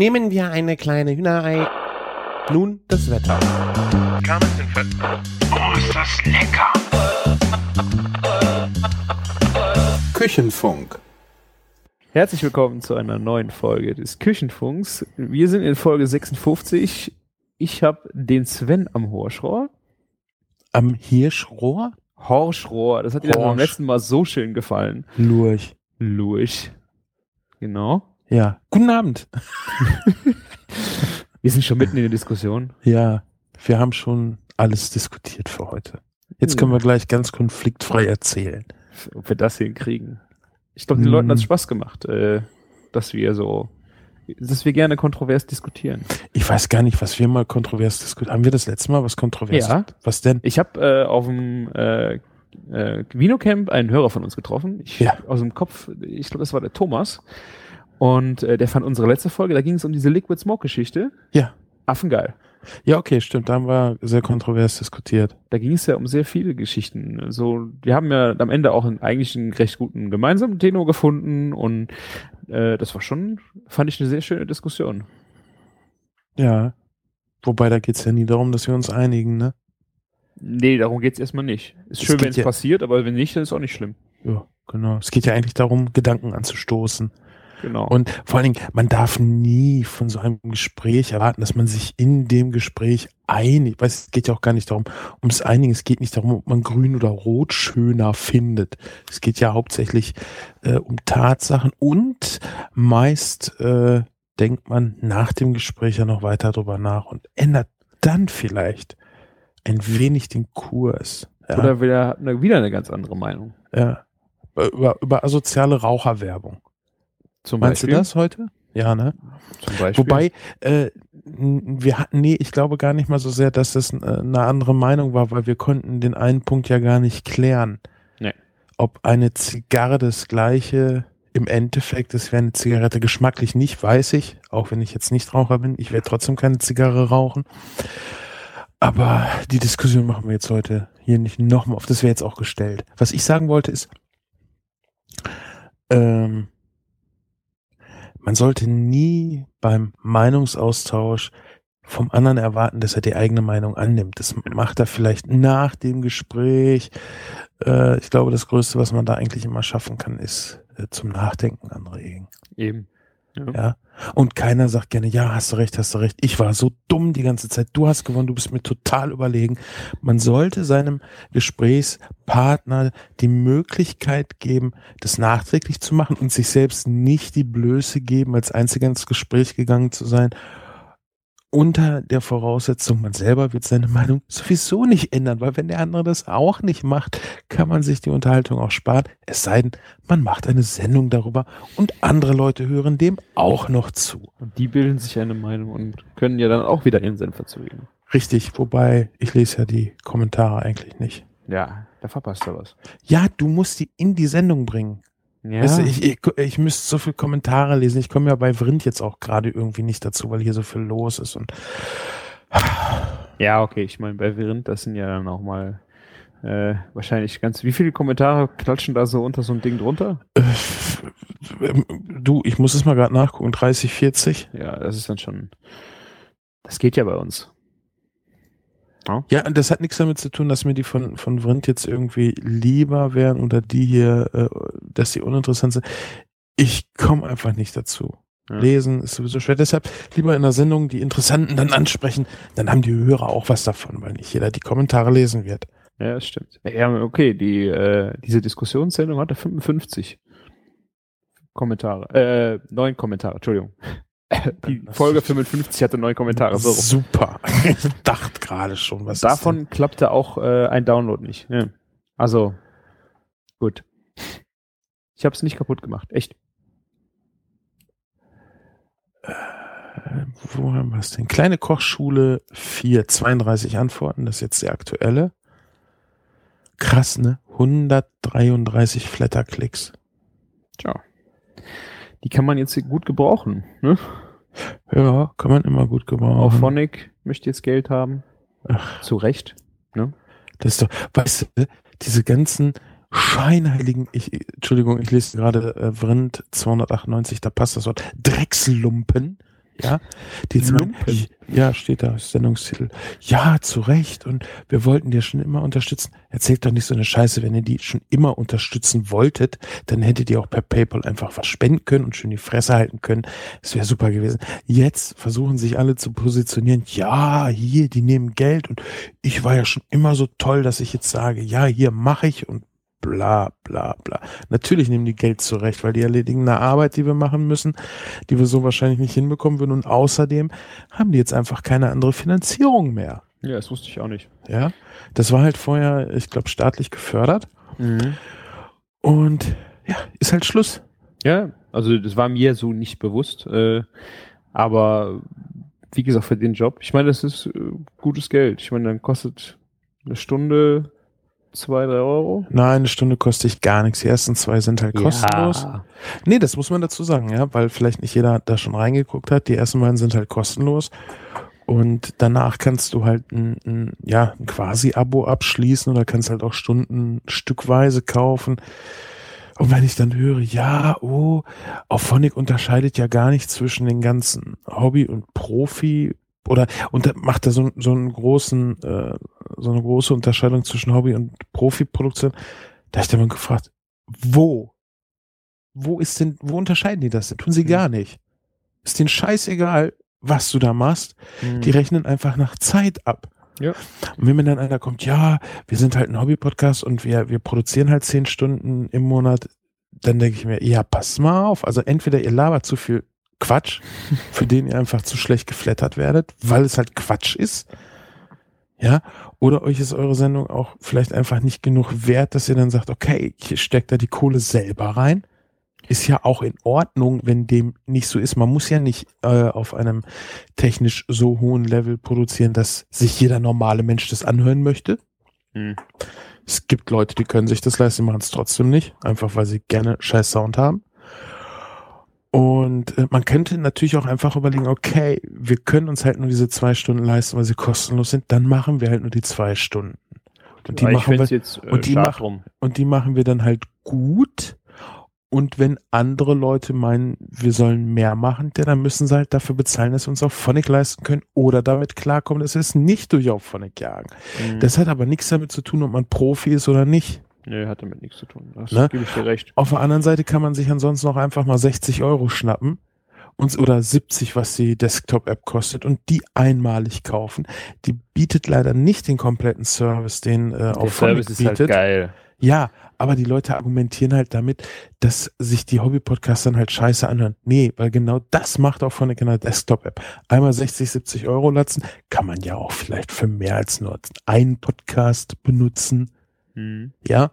Nehmen wir eine kleine Hühnerei. Nun das Wetter. Oh, ist das lecker! Küchenfunk. Herzlich willkommen zu einer neuen Folge des Küchenfunks. Wir sind in Folge 56. Ich habe den Sven am Horschrohr. Am Hirschrohr? Horschrohr, das hat dir beim letzten Mal so schön gefallen. Lurch. Lurch. Genau. Ja. Guten Abend. Wir sind schon mitten in der Diskussion. Ja, wir haben schon alles diskutiert für heute. Jetzt können wir gleich ganz konfliktfrei erzählen. ob wir das hinkriegen. Ich glaube, den Hm. Leuten hat es Spaß gemacht, äh, dass wir so, dass wir gerne kontrovers diskutieren. Ich weiß gar nicht, was wir mal kontrovers diskutiert haben. wir das letzte Mal was kontrovers? Ja. Was denn? Ich habe äh, auf dem äh, äh, Vinocamp einen Hörer von uns getroffen. Ich, Ja. Aus dem Kopf, ich glaube, das war der Thomas. Und äh, der fand unsere letzte Folge, da ging es um diese Liquid Smoke Geschichte. Ja. Affengeil. Ja, okay, stimmt. Da haben wir sehr kontrovers diskutiert. Da ging es ja um sehr viele Geschichten. So, wir haben ja am Ende auch einen, eigentlich einen recht guten gemeinsamen Tenor gefunden und äh, das war schon, fand ich eine sehr schöne Diskussion. Ja. Wobei, da geht's ja nie darum, dass wir uns einigen, ne? Nee, darum geht's erstmal nicht. Ist Es schön, wenn es ja- passiert, aber wenn nicht, dann ist auch nicht schlimm. Ja, genau. Es geht ja eigentlich darum, Gedanken anzustoßen. Genau. Und vor allen Dingen, man darf nie von so einem Gespräch erwarten, dass man sich in dem Gespräch einigt. Weiß, es geht ja auch gar nicht darum, ums Einigen. Es geht nicht darum, ob man grün oder rot schöner findet. Es geht ja hauptsächlich äh, um Tatsachen und meist äh, denkt man nach dem Gespräch ja noch weiter drüber nach und ändert dann vielleicht ein wenig den Kurs. Ja, Oder wieder, wieder eine ganz andere Meinung. ja. Über, über asoziale Raucherwerbung. Zum Meinst Beispiel. du das heute? Ja, ne? Zum Beispiel. Wobei, äh, wir hatten, nee, ich glaube gar nicht mal so sehr, dass das äh, eine andere Meinung war, weil wir konnten den einen Punkt ja gar nicht klären. Nee. Ob eine Zigarre das gleiche im Endeffekt, es wäre eine Zigarette geschmacklich nicht, weiß ich, auch wenn ich jetzt nicht Raucher bin, ich werde trotzdem keine Zigarre rauchen. Aber die Diskussion machen wir jetzt heute hier nicht nochmal auf, das wäre jetzt auch gestellt. Was ich sagen wollte ist, ähm, man sollte nie beim Meinungsaustausch vom anderen erwarten, dass er die eigene Meinung annimmt. Das macht er vielleicht nach dem Gespräch. Äh, ich glaube, das Größte, was man da eigentlich immer schaffen kann, ist äh, zum Nachdenken anregen. Eben. Ja. Und keiner sagt gerne, ja, hast du recht, hast du recht. Ich war so dumm die ganze Zeit. Du hast gewonnen, du bist mir total überlegen. Man sollte seinem Gesprächspartner die Möglichkeit geben, das nachträglich zu machen und sich selbst nicht die Blöße geben, als einziger ins Gespräch gegangen zu sein. Unter der Voraussetzung, man selber wird seine Meinung sowieso nicht ändern, weil wenn der andere das auch nicht macht, kann man sich die Unterhaltung auch sparen. Es sei denn, man macht eine Sendung darüber und andere Leute hören dem auch noch zu. Und die bilden sich eine Meinung und können ja dann auch wieder ihren Senf dazugeben. Richtig, wobei ich lese ja die Kommentare eigentlich nicht. Ja, da verpasst er was. Ja, du musst die in die Sendung bringen. Ja. Weißt du, ich, ich, ich müsste so viel Kommentare lesen. Ich komme ja bei Vrind jetzt auch gerade irgendwie nicht dazu, weil hier so viel los ist. Und ja, okay, ich meine, bei Verind, das sind ja dann auch mal äh, wahrscheinlich ganz, wie viele Kommentare klatschen da so unter so ein Ding drunter? äh, du, ich muss es mal gerade nachgucken. 30, 40. Ja, das ist dann schon, das geht ja bei uns. Ja, und das hat nichts damit zu tun, dass mir die von, von Vrind jetzt irgendwie lieber wären oder die hier, äh, dass die uninteressant sind. Ich komme einfach nicht dazu. Ja. Lesen ist sowieso schwer. Deshalb lieber in der Sendung die Interessanten dann ansprechen. Dann haben die Hörer auch was davon, weil nicht jeder die Kommentare lesen wird. Ja, das stimmt. Ja, okay, die, äh, diese Diskussionssendung hatte 55 Kommentare, äh, neun Kommentare, Entschuldigung. Die Folge ist- 55 hatte neun Kommentare. So. Super. Ich dachte gerade schon, was ist Davon klappte auch äh, ein Download nicht. Ja. Also, gut. Ich habe es nicht kaputt gemacht. Echt. Äh, Wo haben wir es denn? Kleine Kochschule 4, 32 Antworten. Das ist jetzt der aktuelle. Krass, ne? 133 Flatterklicks. Tja. Die kann man jetzt gut gebrauchen. Ne? Ja, kann man immer gut Auch gebrauchen. Phonic möchte jetzt Geld haben. Ach. Zu Recht. Ne? Das ist doch, weißt du, diese ganzen scheinheiligen, ich, Entschuldigung, ich lese gerade äh, Vrind 298, da passt das Wort, Dreckslumpen, Ja, die Lumpen. ja, steht da, Sendungstitel. Ja, zu Recht. Und wir wollten dir schon immer unterstützen. Erzählt doch nicht so eine Scheiße, wenn ihr die schon immer unterstützen wolltet, dann hättet ihr auch per PayPal einfach was spenden können und schön die Fresse halten können. Das wäre super gewesen. Jetzt versuchen sich alle zu positionieren. Ja, hier, die nehmen Geld und ich war ja schon immer so toll, dass ich jetzt sage, ja, hier mache ich und bla bla bla. Natürlich nehmen die Geld zurecht, weil die erledigen eine Arbeit, die wir machen müssen, die wir so wahrscheinlich nicht hinbekommen würden. Und außerdem haben die jetzt einfach keine andere Finanzierung mehr. Ja, das wusste ich auch nicht. Ja, das war halt vorher, ich glaube, staatlich gefördert. Und ja, ist halt Schluss. Ja, also das war mir so nicht bewusst. Äh, aber wie gesagt, für den Job, ich meine, das ist äh, gutes Geld. Ich meine, dann kostet eine Stunde zwei, drei Euro. Nein, eine Stunde kostet ich gar nichts. Die ersten zwei sind halt kostenlos. Ja. Nee, das muss man dazu sagen, ja, weil vielleicht nicht jeder da schon reingeguckt hat. Die ersten beiden sind halt kostenlos. Und danach kannst du halt ein, ein, ja, ein Quasi-Abo abschließen oder kannst halt auch Stunden stückweise kaufen. Und wenn ich dann höre, ja, oh, Auphonic unterscheidet ja gar nicht zwischen den ganzen Hobby und Profi oder und da macht er so, so einen großen, äh, so eine große Unterscheidung zwischen Hobby und Profi-Produktion. Da ich dann mal gefragt, wo? Wo ist denn, wo unterscheiden die das denn? Tun sie gar nicht. Ist denen scheißegal, was du da machst. Mhm. Die rechnen einfach nach Zeit ab. Ja. Und wenn mir dann einer kommt, ja, wir sind halt ein Hobby-Podcast und wir, wir produzieren halt zehn Stunden im Monat, dann denke ich mir, ja, pass mal auf. Also entweder ihr labert zu viel Quatsch, für den ihr einfach zu schlecht geflattert werdet, weil es halt Quatsch ist. Ja, oder euch ist eure Sendung auch vielleicht einfach nicht genug wert, dass ihr dann sagt, okay, ich steck da die Kohle selber rein. Ist ja auch in Ordnung, wenn dem nicht so ist. Man muss ja nicht äh, auf einem technisch so hohen Level produzieren, dass sich jeder normale Mensch das anhören möchte. Mhm. Es gibt Leute, die können sich das leisten, machen es trotzdem nicht, einfach weil sie gerne scheiß Sound haben. Und äh, man könnte natürlich auch einfach überlegen, okay, wir können uns halt nur diese zwei Stunden leisten, weil sie kostenlos sind, dann machen wir halt nur die zwei Stunden. Und die, ich machen wir, jetzt äh, und die drum. und die machen wir dann halt gut. Und wenn andere Leute meinen, wir sollen mehr machen, ja, dann müssen sie halt dafür bezahlen, dass wir uns auf Phonic leisten können oder damit klarkommen, dass wir es nicht durch auf Phonic jagen. Mhm. Das hat aber nichts damit zu tun, ob man Profi ist oder nicht. Nee, hat damit nichts zu tun. Das Ne? gebe ich dir recht. Auf der anderen Seite kann man sich ansonsten auch einfach mal 60 Euro schnappen und, oder 70, was die Desktop-App kostet und die einmalig kaufen. Die bietet leider nicht den kompletten Service, den äh, Der auf Service Phonic ist halt geil. Ja, aber die Leute argumentieren halt damit, dass sich die Hobby-Podcasts dann halt scheiße anhören. Nee, weil genau das macht auch von der Desktop-App. Einmal 60, 70 Euro latzen, kann man ja auch vielleicht für mehr als nur einen Podcast benutzen. Mhm. Ja.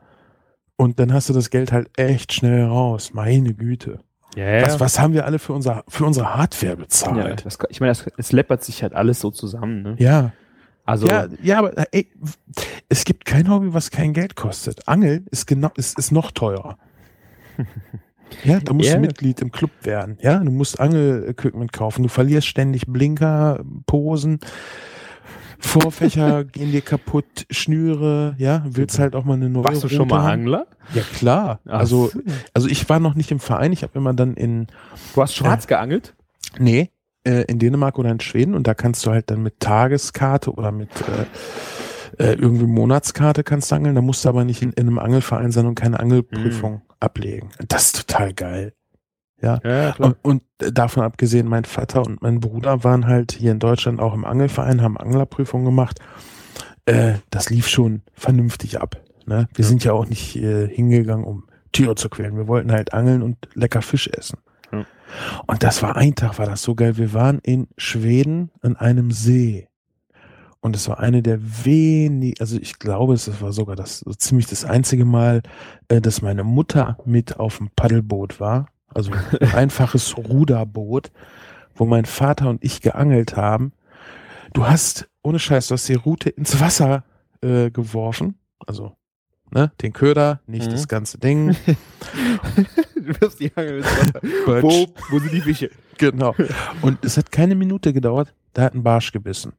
Und dann hast du das Geld halt echt schnell raus. Meine Güte. Ja, ja. Was, was haben wir alle für, unser, für unsere Hardware ja bezahlt? das, ich meine, es läppert sich halt alles so zusammen. Ne? Ja. Also, Ja, ja, aber ey, es gibt kein Hobby, was kein Geld kostet. Angeln ist genau, ist, ist noch teurer. Ja, da musst Ja. du Mitglied im Club werden. Ja, du musst Angel-Equipment kaufen. Du verlierst ständig Blinker, Posen, Vorfächer gehen dir kaputt, Schnüre. Ja, willst halt auch mal eine neue. warst du schon mal haben. Angler? Ja klar. Ach Also, so. also ich war noch nicht im Verein. Ich habe immer dann in du hast schwarz geangelt? Nee, äh, in Dänemark oder in Schweden und da kannst du halt dann mit Tageskarte oder mit äh, äh, irgendwie Monatskarte kannst du angeln. Da musst du aber nicht in, in einem Angelverein sein und keine Angelprüfung ablegen. Das ist total geil. Ja. Ja, Und, und davon abgesehen, mein Vater und mein Bruder waren halt hier in Deutschland auch im Angelverein, haben Anglerprüfung gemacht. Äh, das lief schon vernünftig ab. Ne? Wir Ja. sind ja auch nicht äh, hingegangen, um Tiere zu quälen. Wir wollten halt angeln und lecker Fisch essen. Ja. Und das war ein Tag, war das so geil. Wir waren in Schweden an einem See. Und es war eine der wenigen, also ich glaube, es war sogar das so ziemlich das einzige Mal, äh, dass meine Mutter mit auf dem Paddelboot war. Also ein einfaches Ruderboot, wo mein Vater und ich geangelt haben. Du hast, ohne Scheiß, du hast die Route ins Wasser äh, geworfen. Also, ne, den Köder, nicht Mhm. das ganze Ding. du wirst die Angel ins Wasser. Wo, wo sind die Fische? Genau. Und es hat keine Minute gedauert, da hat ein Barsch gebissen.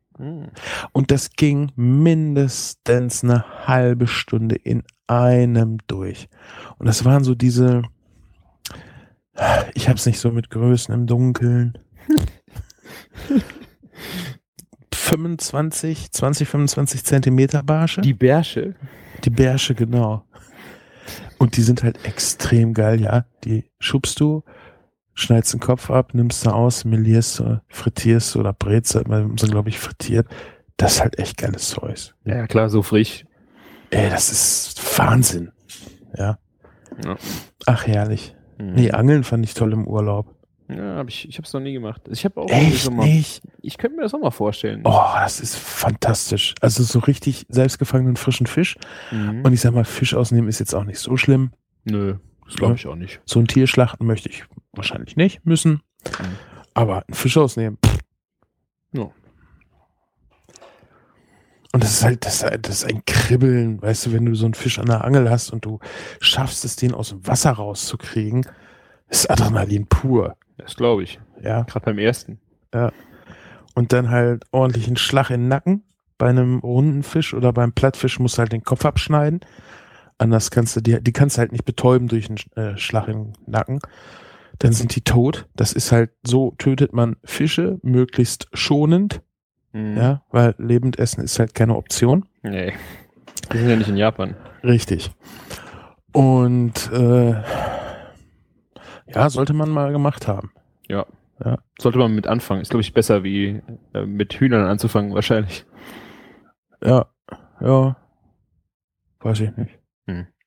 Und das ging mindestens eine halbe Stunde in einem durch. Und das waren so diese, ich hab's nicht so mit Größen im Dunkeln. 25, 20, 25 Zentimeter Barsche. Die Bärsche. Die Bärsche, genau. Und die sind halt extrem geil, ja. Die schubst du, schneidest den Kopf ab, nimmst du aus, melierst du, frittierst du oder brätst du, wir sind, glaube ich, frittiert. Das ist halt echt geiles Zeug. Ja, klar, so frisch. Ey, das ist Wahnsinn. Ja. Ja. Ach, herrlich. Mhm. Nee, Angeln fand ich toll im Urlaub. Ja, hab ich, ich hab's noch nie gemacht. Ich habe auch Echt so mal, nicht? ich könnte mir das auch mal vorstellen. Oh, das ist fantastisch. Also so richtig selbstgefangenen frischen Fisch. Mhm. Und ich sag mal, Fisch ausnehmen ist jetzt auch nicht so schlimm. Nö, das glaub ich auch nicht. So ein Tier schlachten möchte ich wahrscheinlich nicht müssen. Mhm. Aber einen Fisch ausnehmen. pff. Ja. Und das ist halt, das, das ist ein Kribbeln, weißt du, wenn du so einen Fisch an der Angel hast und du schaffst es, den aus dem Wasser rauszukriegen, ist Adrenalin pur. Das glaube ich. Ja. Gerade beim ersten. Und dann halt ordentlich einen Schlag in den Nacken. Bei einem runden Fisch oder beim Plattfisch musst du halt den Kopf abschneiden. Anders kannst du die, die kannst du halt nicht betäuben durch einen äh, Schlag in den Nacken. Dann sind die tot. Das ist halt so, tötet man Fische möglichst schonend, Mhm. ja, weil lebend essen ist halt keine Option. Nee. Wir sind ja nicht in Japan. Richtig. Und äh, ja, sollte man mal gemacht haben. Ja. Ja. Sollte man mit anfangen. Ist, glaube ich, besser, wie äh, mit Hühnern anzufangen, wahrscheinlich. Ja, ja. Weiß ich nicht.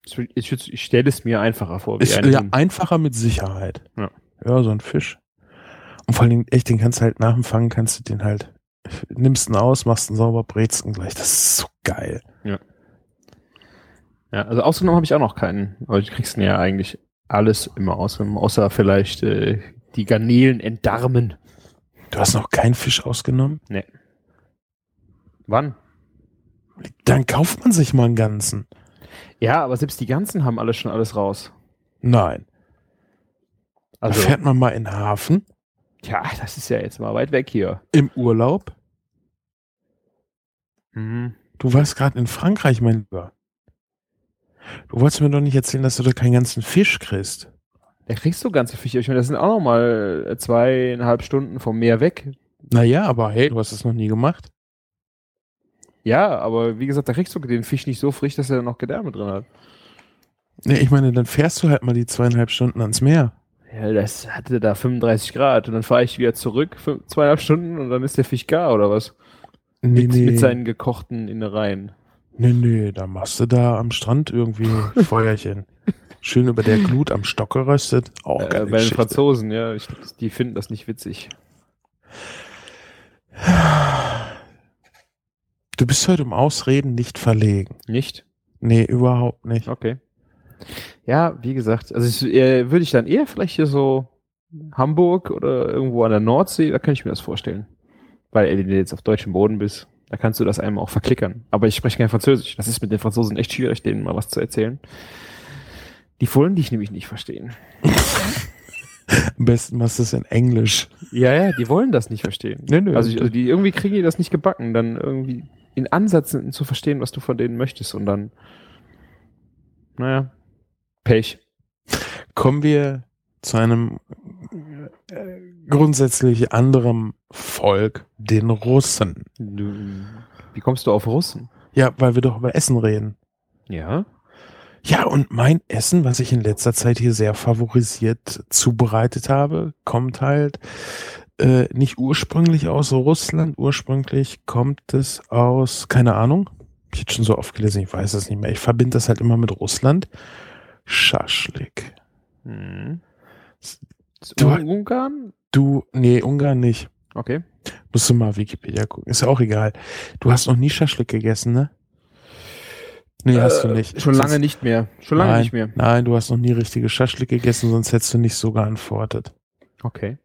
Ich, würd- ich, würd- ich stelle es mir einfacher vor, wie Ist ja einfacher mit Sicherheit. Ja. Ja, so ein Fisch. Und vor allen Dingen, echt, den kannst du halt nach dem Fangen, kannst du den halt, nimmst ihn aus, machst ihn sauber, brätst ihn gleich. Das ist so geil. Ja, also ausgenommen habe ich auch noch keinen. Aber du kriegst ja eigentlich alles immer ausgenommen, außer vielleicht äh, die Garnelen entdarmen. Du hast noch keinen Fisch ausgenommen? Wann? Dann kauft man sich mal einen ganzen. Ja, aber selbst die ganzen haben alle schon alles raus. Nein. Also, da fährt man mal in den Hafen ja, das ist ja jetzt mal weit weg hier. im Urlaub. Mhm. Du warst gerade in Frankreich, mein Lieber. Du wolltest mir doch nicht erzählen, dass du da keinen ganzen Fisch kriegst. Da kriegst du ganze Fische. Ich meine, das sind auch noch mal zweieinhalb Stunden vom Meer weg. Naja, aber hey, du hast es noch nie gemacht. Ja, aber wie gesagt, da kriegst du den Fisch nicht so frisch, dass er noch Gedärme drin hat. Nee, ich meine, dann fährst du halt mal die zweieinhalb Stunden ans Meer. Ja, das hatte da 35 Grad und dann fahre ich wieder zurück, fün- zweieinhalb Stunden und dann ist der Fisch gar oder was? Nee, Mit, nee. mit seinen gekochten Innereien. nee, nee, da machst du da am Strand irgendwie Feuerchen. Schön über der Glut am Stock geröstet. Auch äh, geile bei den Geschichte. Franzosen, ja, ich, die finden das nicht witzig. Du bist heute um Ausreden nicht verlegen. Nicht? Nee, überhaupt nicht. Okay. Ja, wie gesagt, also ich, äh, würde ich dann eher vielleicht hier so Hamburg oder irgendwo an der Nordsee, da kann ich mir das vorstellen. Weil, wenn du jetzt auf deutschem Boden bist, da kannst du das einem auch verklickern. Aber ich spreche kein Französisch. Das ist mit den Franzosen echt schwierig, denen mal was zu erzählen. Die wollen dich nämlich nicht verstehen. Am besten machst du es in Englisch. Ja, ja, die wollen das nicht verstehen. Nee, nee. Also, ich, also die irgendwie kriegen die das nicht gebacken, dann irgendwie in Ansätzen zu verstehen, was du von denen möchtest und dann, naja, Pech. Kommen wir zu einem grundsätzlich anderem Volk, den Russen. Du, wie kommst du auf Russen? Ja, weil wir doch über Essen reden. Ja. Ja, und mein Essen, was ich in letzter Zeit hier sehr favorisiert zubereitet habe, kommt halt äh, nicht ursprünglich aus Russland. Ursprünglich kommt es aus, keine Ahnung, ich hätte schon so oft gelesen, ich weiß es nicht mehr. Ich verbinde das halt immer mit Russland. Schaschlik. Hm. Du- Un- Ungarn? Du, nee, Ungarn nicht. Okay. Musst du mal Wikipedia gucken. Ist ja auch egal. Du hast noch nie Schaschlik gegessen, ne? Nee, hast du nicht. Äh, Schon lange Sonst- nicht mehr. Schon lange Nein. nicht mehr. Nein, du hast noch nie richtige Schaschlik gegessen, sonst hättest du nicht so geantwortet. Okay.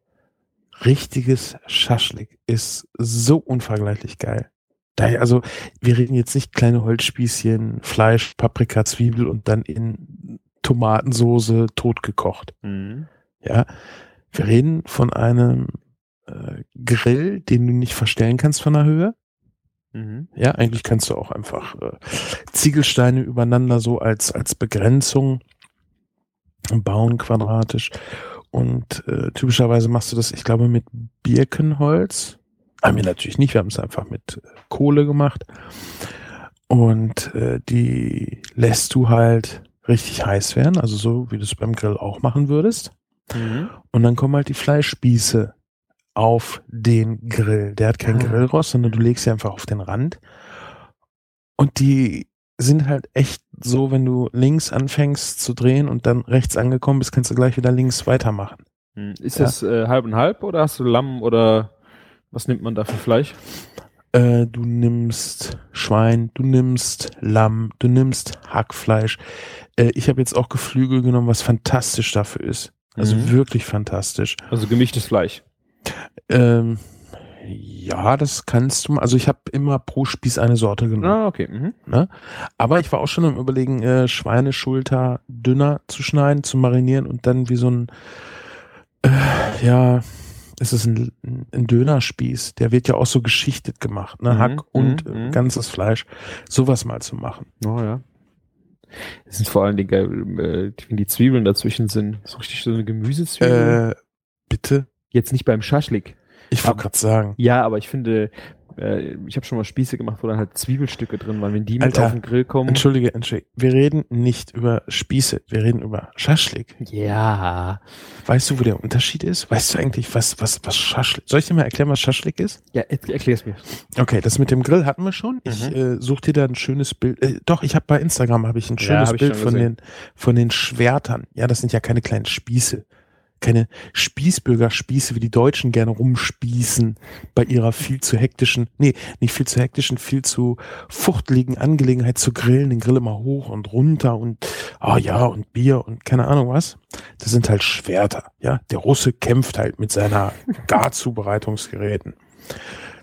Richtiges Schaschlik ist so unvergleichlich geil. Daher, also, wir reden jetzt nicht kleine Holzspießchen, Fleisch, Paprika, Zwiebel und dann in Tomatensoße totgekocht. Mhm. Ja, wir reden von einem äh, Grill, den du nicht verstellen kannst von der Höhe. Mhm. Ja, eigentlich kannst du auch einfach äh, Ziegelsteine übereinander so als, als Begrenzung bauen, quadratisch. Und äh, typischerweise machst du das, ich glaube, mit Birkenholz. Haben wir natürlich nicht, wir haben es einfach mit äh, Kohle gemacht. Und äh, die lässt du halt richtig heiß werden, also so wie du es beim Grill auch machen würdest. Mhm. Und dann kommen halt die Fleischspieße auf den Grill. Der hat kein Ah. Grillrost, sondern du legst sie einfach auf den Rand. Und die sind halt echt so, wenn du links anfängst zu drehen und dann rechts angekommen bist, kannst du gleich wieder links weitermachen. Mhm. Ist Ja. das äh, halb und halb oder hast du Lamm oder was nimmt man da für Fleisch? Äh, du nimmst Schwein, du nimmst Lamm, du nimmst Hackfleisch. Äh, ich habe jetzt auch Geflügel genommen, was fantastisch dafür ist. Also Mhm. wirklich fantastisch. Also gemischtes Fleisch. Ähm, ja, das kannst du. mal- Also ich habe immer pro Spieß eine Sorte genommen. Ah, okay. Mhm. Aber ich war auch schon am überlegen, äh, Schweineschulter dünner zu schneiden, zu marinieren und dann wie so ein, äh, ja, es ist ein, ein Dönerspieß. Der wird ja auch so geschichtet gemacht, ne? Mhm, Hack und äh, ganzes Fleisch. Sowas mal zu machen. Oh ja. Es sind vor allen Dingen geil, äh, wenn die Zwiebeln dazwischen sind. So richtig so eine Gemüsezwiebel. Äh, bitte? Jetzt nicht beim Schaschlik. Ich wollte gerade sagen. Ja, aber ich finde, äh, ich habe schon mal Spieße gemacht, wo dann halt Zwiebelstücke drin waren. Wenn die mit Alter, auf den Grill kommen. Entschuldige, entschuldige. Wir reden nicht über Spieße, wir reden über Schaschlik. Ja. Weißt du, wo der Unterschied ist? Weißt du eigentlich, was, was, was Schaschlik? Soll ich dir mal erklären, was Schaschlik ist? Ja, er- erklär's mir. Okay, das mit dem Grill hatten wir schon. Ich Mhm. äh, suche dir da ein schönes Bild. Äh, doch, ich habe bei Instagram habe ich ein Ja, schönes hab ich Bild von den von den Schwertern. Ja, das sind ja keine kleinen Spieße. Keine Spießbürgerspieße, wie die Deutschen gerne rumspießen bei ihrer viel zu hektischen, nee, nicht viel zu hektischen, viel zu fuchteligen Angelegenheit zu grillen, den Grill immer hoch und runter und ah ja und Bier und keine Ahnung was. Das sind halt Schwerter, ja. Der Russe kämpft halt mit seiner Garzubereitungsgeräten.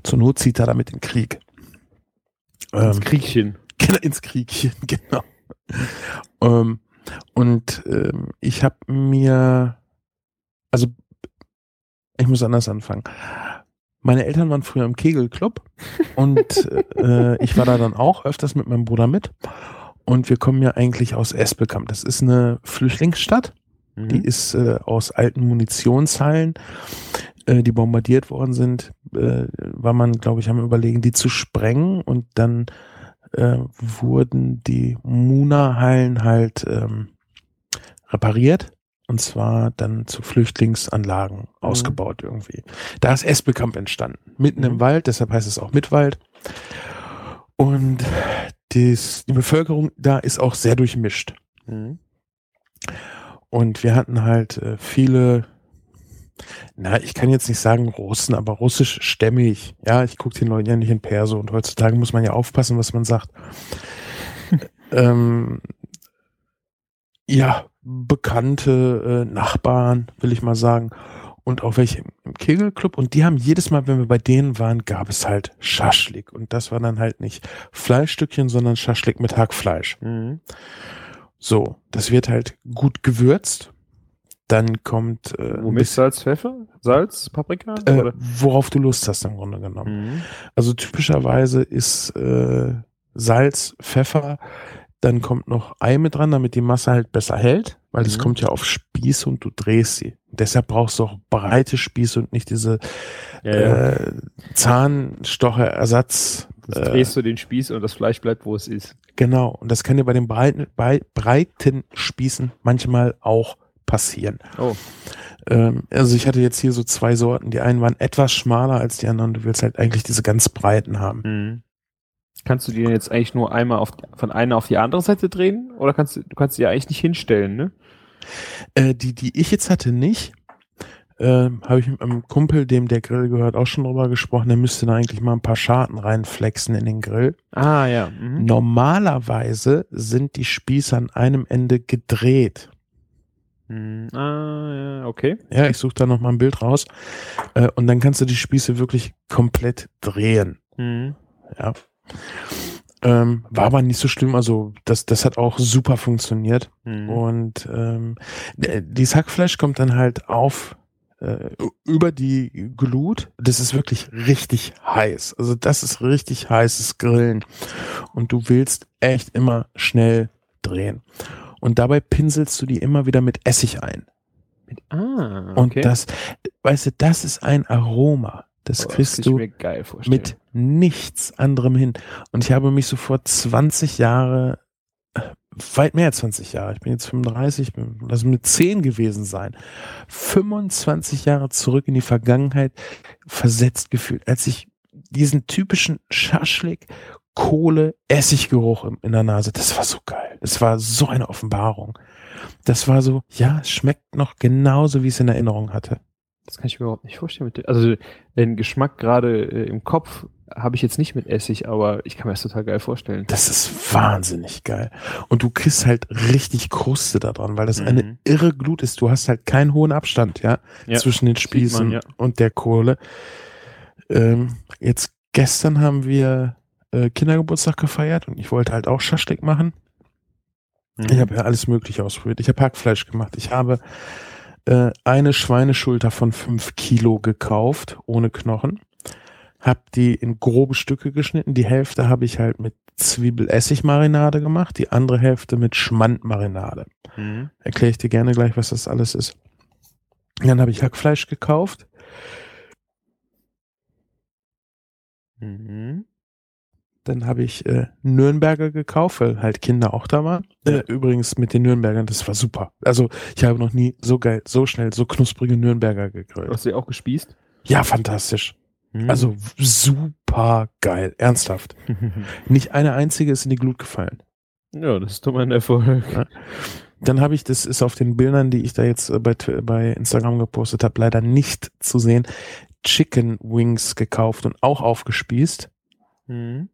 Zur Not zieht er damit in den Krieg. Das Ähm, Kriegchen. Genau, ins Kriegchen, genau. ähm, und ähm, ich habe mir, also ich muss anders anfangen. Meine Eltern waren früher im Kegelclub und äh, ich war da dann auch öfters mit meinem Bruder mit. Und wir kommen ja eigentlich aus Esbekamp. Das ist eine Flüchtlingsstadt. Die Mhm. ist äh, aus alten Munitionshallen, äh, die bombardiert worden sind, äh, war man, glaube ich, am überlegen, die zu sprengen und dann äh, wurden die Muna-Hallen halt ähm, repariert und zwar dann zu Flüchtlingsanlagen ausgebaut irgendwie. Da ist Esbekamp entstanden, mitten Mhm. im Wald, deshalb heißt es auch Mitwald. Und dies, die Bevölkerung da ist auch sehr durchmischt. Mhm. Und wir hatten halt äh, viele, na, ich kann jetzt nicht sagen Russen, aber russischstämmig. Ja, ich gucke den Leuten ja nicht in Perso und heutzutage muss man ja aufpassen, was man sagt. ähm, ja, bekannte äh, Nachbarn, will ich mal sagen. Und auch welche im, Kegelclub. Und die haben jedes Mal, wenn wir bei denen waren, gab es halt Schaschlik. Und das war dann halt nicht Fleischstückchen, sondern Schaschlik mit Hackfleisch. Mhm. So, das wird halt gut gewürzt. Dann kommt äh, Womit Salz, Pfeffer? Salz, Paprika? äh, oder? worauf du Lust hast im Grunde genommen. Mhm. Also typischerweise ist äh, Salz, Pfeffer, dann kommt noch Ei mit dran, damit die Masse halt besser hält, weil es Mhm. kommt ja auf Spieße und du drehst sie. Deshalb brauchst du auch breite Spieße und nicht diese Ja, ja. äh, Zahnstocherersatz. Jetzt äh, drehst du den Spieß und das Fleisch bleibt, wo es ist. Genau, und das kann dir bei den breiten, bei breiten Spießen manchmal auch passieren. Oh. Ähm, also ich hatte jetzt hier so zwei Sorten. Die einen waren etwas schmaler als die anderen. Du willst halt eigentlich diese ganz breiten haben. Mhm. Kannst du die jetzt eigentlich nur einmal auf, von einer auf die andere Seite drehen? Oder kannst du, du kannst die ja eigentlich nicht hinstellen, ne? Äh, die, die ich jetzt hatte, nicht. Ähm, Habe ich mit einem Kumpel, dem der Grill gehört, auch schon drüber gesprochen. Der müsste da eigentlich mal ein paar Scharten reinflexen in den Grill. Ah, ja. Mhm. Normalerweise sind die Spieße an einem Ende gedreht. Mhm. Ah, ja, okay. Ja, ich suche da noch mal ein Bild raus. Äh, und dann kannst du die Spieße wirklich komplett drehen. Mhm. Ja. Ähm, war aber nicht so schlimm. Also das, das hat auch super funktioniert. Mhm. Und ähm, dieses Hackfleisch kommt dann halt auf äh, über die Glut. Das ist wirklich richtig heiß. Also das ist richtig heißes Grillen. Und du willst echt immer schnell drehen. Und dabei pinselst du die immer wieder mit Essig ein. Ah, okay. Und das, weißt du, das ist ein Aroma. Das Oh, kriegst ich du mit nichts anderem hin. Und ich habe mich so vor 20 Jahre, weit mehr als 20 Jahre, ich bin jetzt 35, bin- lass mit 10 gewesen sein, 25 Jahre zurück in die Vergangenheit versetzt gefühlt, als ich diesen typischen Schaschlik, Kohle, Essiggeruch in der Nase, das war so geil. Es war so eine Offenbarung. Das war so, ja, es schmeckt noch genauso, wie ich es in Erinnerung hatte. Das kann ich mir überhaupt nicht vorstellen. Also den Geschmack gerade äh, im Kopf habe ich jetzt nicht mit Essig, aber ich kann mir das total geil vorstellen. Das ist wahnsinnig geil. Und du kriegst halt richtig Kruste da dran, weil das Mhm. eine irre Glut ist. Du hast halt keinen hohen Abstand, ja, Ja, zwischen den Spießen man, ja. und der Kohle. Ähm, jetzt gestern haben wir äh, Kindergeburtstag gefeiert und ich wollte halt auch Schaschlik machen. Mhm. Ich habe ja alles Mögliche ausprobiert. Ich habe Hackfleisch gemacht. Ich habe äh, eine Schweineschulter von fünf Kilo gekauft, ohne Knochen. Hab die in grobe Stücke geschnitten. Die Hälfte habe ich halt mit Zwiebel-Essig-Marinade gemacht, die andere Hälfte mit Schmand-Marinade. Mhm. Erkläre ich dir gerne gleich, was das alles ist. Dann habe ich Hackfleisch gekauft. Mhm. Dann habe ich äh, Nürnberger gekauft, weil halt Kinder auch da waren. Äh, übrigens mit den Nürnbergern, das war super. Also ich habe noch nie so geil, so schnell, so knusprige Nürnberger gegrillt. Hast du die auch gespießt? Ja, fantastisch. Mhm. Also w- super geil, ernsthaft. Nicht eine einzige ist in die Glut gefallen. ja, das ist doch mal ein Erfolg. Ja. Dann habe ich, das ist auf den Bildern, die ich da jetzt äh, bei, bei Instagram gepostet habe, leider nicht zu sehen, Chicken Wings gekauft und auch aufgespießt. Mhm.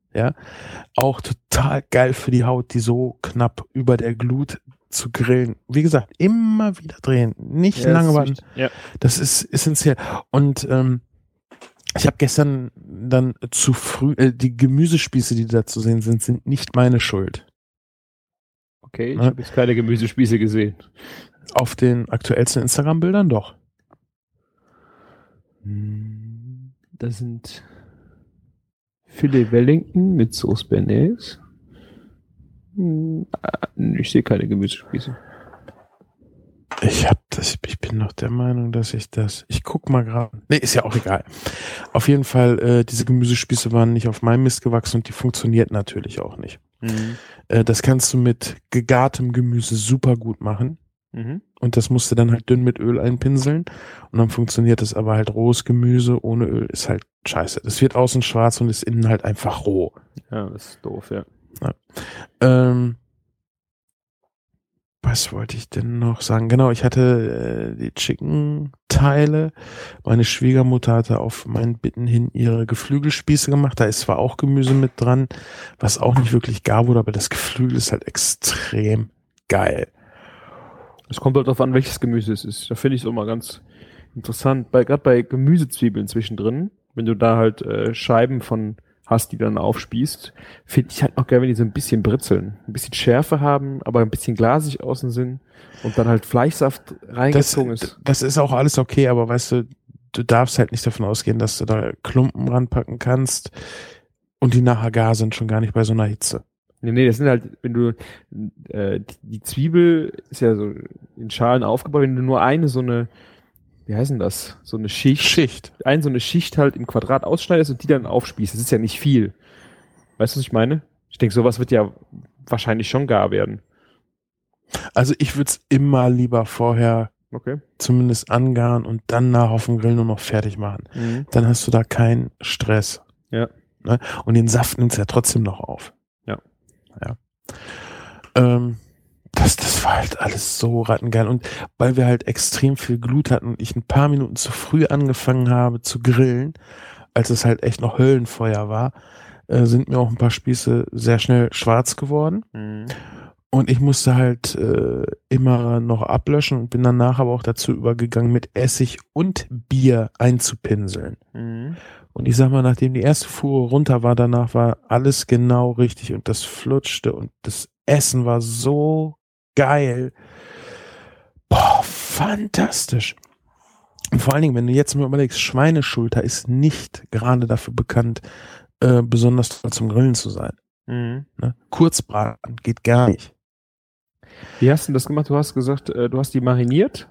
Auch total geil für die Haut, die so knapp über der Glut zu grillen. Wie gesagt, immer wieder drehen, nicht Ja, lange warten. Ja. Das ist essentiell. Und ähm, ich habe gestern dann zu früh, äh, die Gemüsespieße, die da zu sehen sind, sind nicht meine Schuld. Okay, ich Ne? habe jetzt keine Gemüsespieße gesehen. Auf den aktuellsten Instagram-Bildern doch. Das sind Filet Wellington mit Sauce Bernays. Hm, ah, Ich sehe keine Gemüsespieße. Ich hab das, ich bin noch der Meinung, dass ich das. Ich guck mal gerade. Nee, ist ja auch egal. Auf jeden Fall, äh, diese Gemüsespieße waren nicht auf meinem Mist gewachsen und die funktioniert natürlich auch nicht. Mhm. Äh, das kannst du mit gegartem Gemüse super gut machen. Mhm. Und das musst du dann halt dünn mit Öl einpinseln. Und dann funktioniert es aber halt rohes Gemüse ohne Öl ist halt scheiße. Das wird außen schwarz und ist innen halt einfach roh. Ja, das ist doof, ja. Ähm, was wollte ich denn noch sagen? Genau, ich hatte äh, die Chicken-Teile. Meine Schwiegermutter hatte auf meinen Bitten hin ihre Geflügelspieße gemacht. Da ist zwar auch Gemüse mit dran, was auch nicht wirklich gar wurde, aber das Geflügel ist halt extrem geil. Es kommt halt darauf an, welches Gemüse es ist. Da finde ich es immer ganz interessant. Gerade bei Gemüsezwiebeln zwischendrin, wenn du da halt äh, Scheiben von hast, die dann aufspießt, finde ich halt auch geil, wenn die so ein bisschen britzeln. Ein bisschen Schärfe haben, aber ein bisschen glasig außen sind und dann halt Fleischsaft Das, reingezogen ist. das ist auch alles okay, aber weißt du, du darfst halt nicht davon ausgehen, dass du da Klumpen ranpacken kannst und die nachher gar sind, schon gar nicht bei so einer Hitze. Nee, nee, das sind halt, wenn du, äh, die, die Zwiebel ist ja so in Schalen aufgebaut, wenn du nur eine so eine, wie heißt denn das? So eine Schicht, Schicht. ein so eine Schicht halt im Quadrat ausschneidest und die dann aufspießt. Das ist ja nicht viel. Weißt du, was ich meine? Ich denke, sowas wird ja wahrscheinlich schon gar werden. Also ich würde es immer lieber vorher Okay. zumindest angaren und dann nach auf dem Grill nur noch fertig machen. Mhm. Dann hast du da keinen Stress. Ja. Ne? Und den Saft nimmt's ja trotzdem noch auf. Ja. Ja. Ähm, das, das war halt alles so rattengeil. Und weil wir halt extrem viel Glut hatten und ich ein paar Minuten zu früh angefangen habe zu grillen, als es halt echt noch Höllenfeuer war, äh, sind mir auch ein paar Spieße sehr schnell schwarz geworden. Mhm. Und ich musste halt äh, immer noch ablöschen und bin danach aber auch dazu übergegangen, mit Essig und Bier einzupinseln. Mhm. Und ich sag mal, nachdem die erste Fuhre runter war, danach war alles genau richtig und das flutschte und das Essen war so geil. Boah, fantastisch. Und vor allen Dingen, wenn du jetzt mal überlegst, Schweineschulter ist nicht gerade dafür bekannt, äh, besonders zum Grillen zu sein. Mhm. Ne? Kurzbraten geht gar nicht. Wie hast du das gemacht? Du hast gesagt, äh, du hast die mariniert.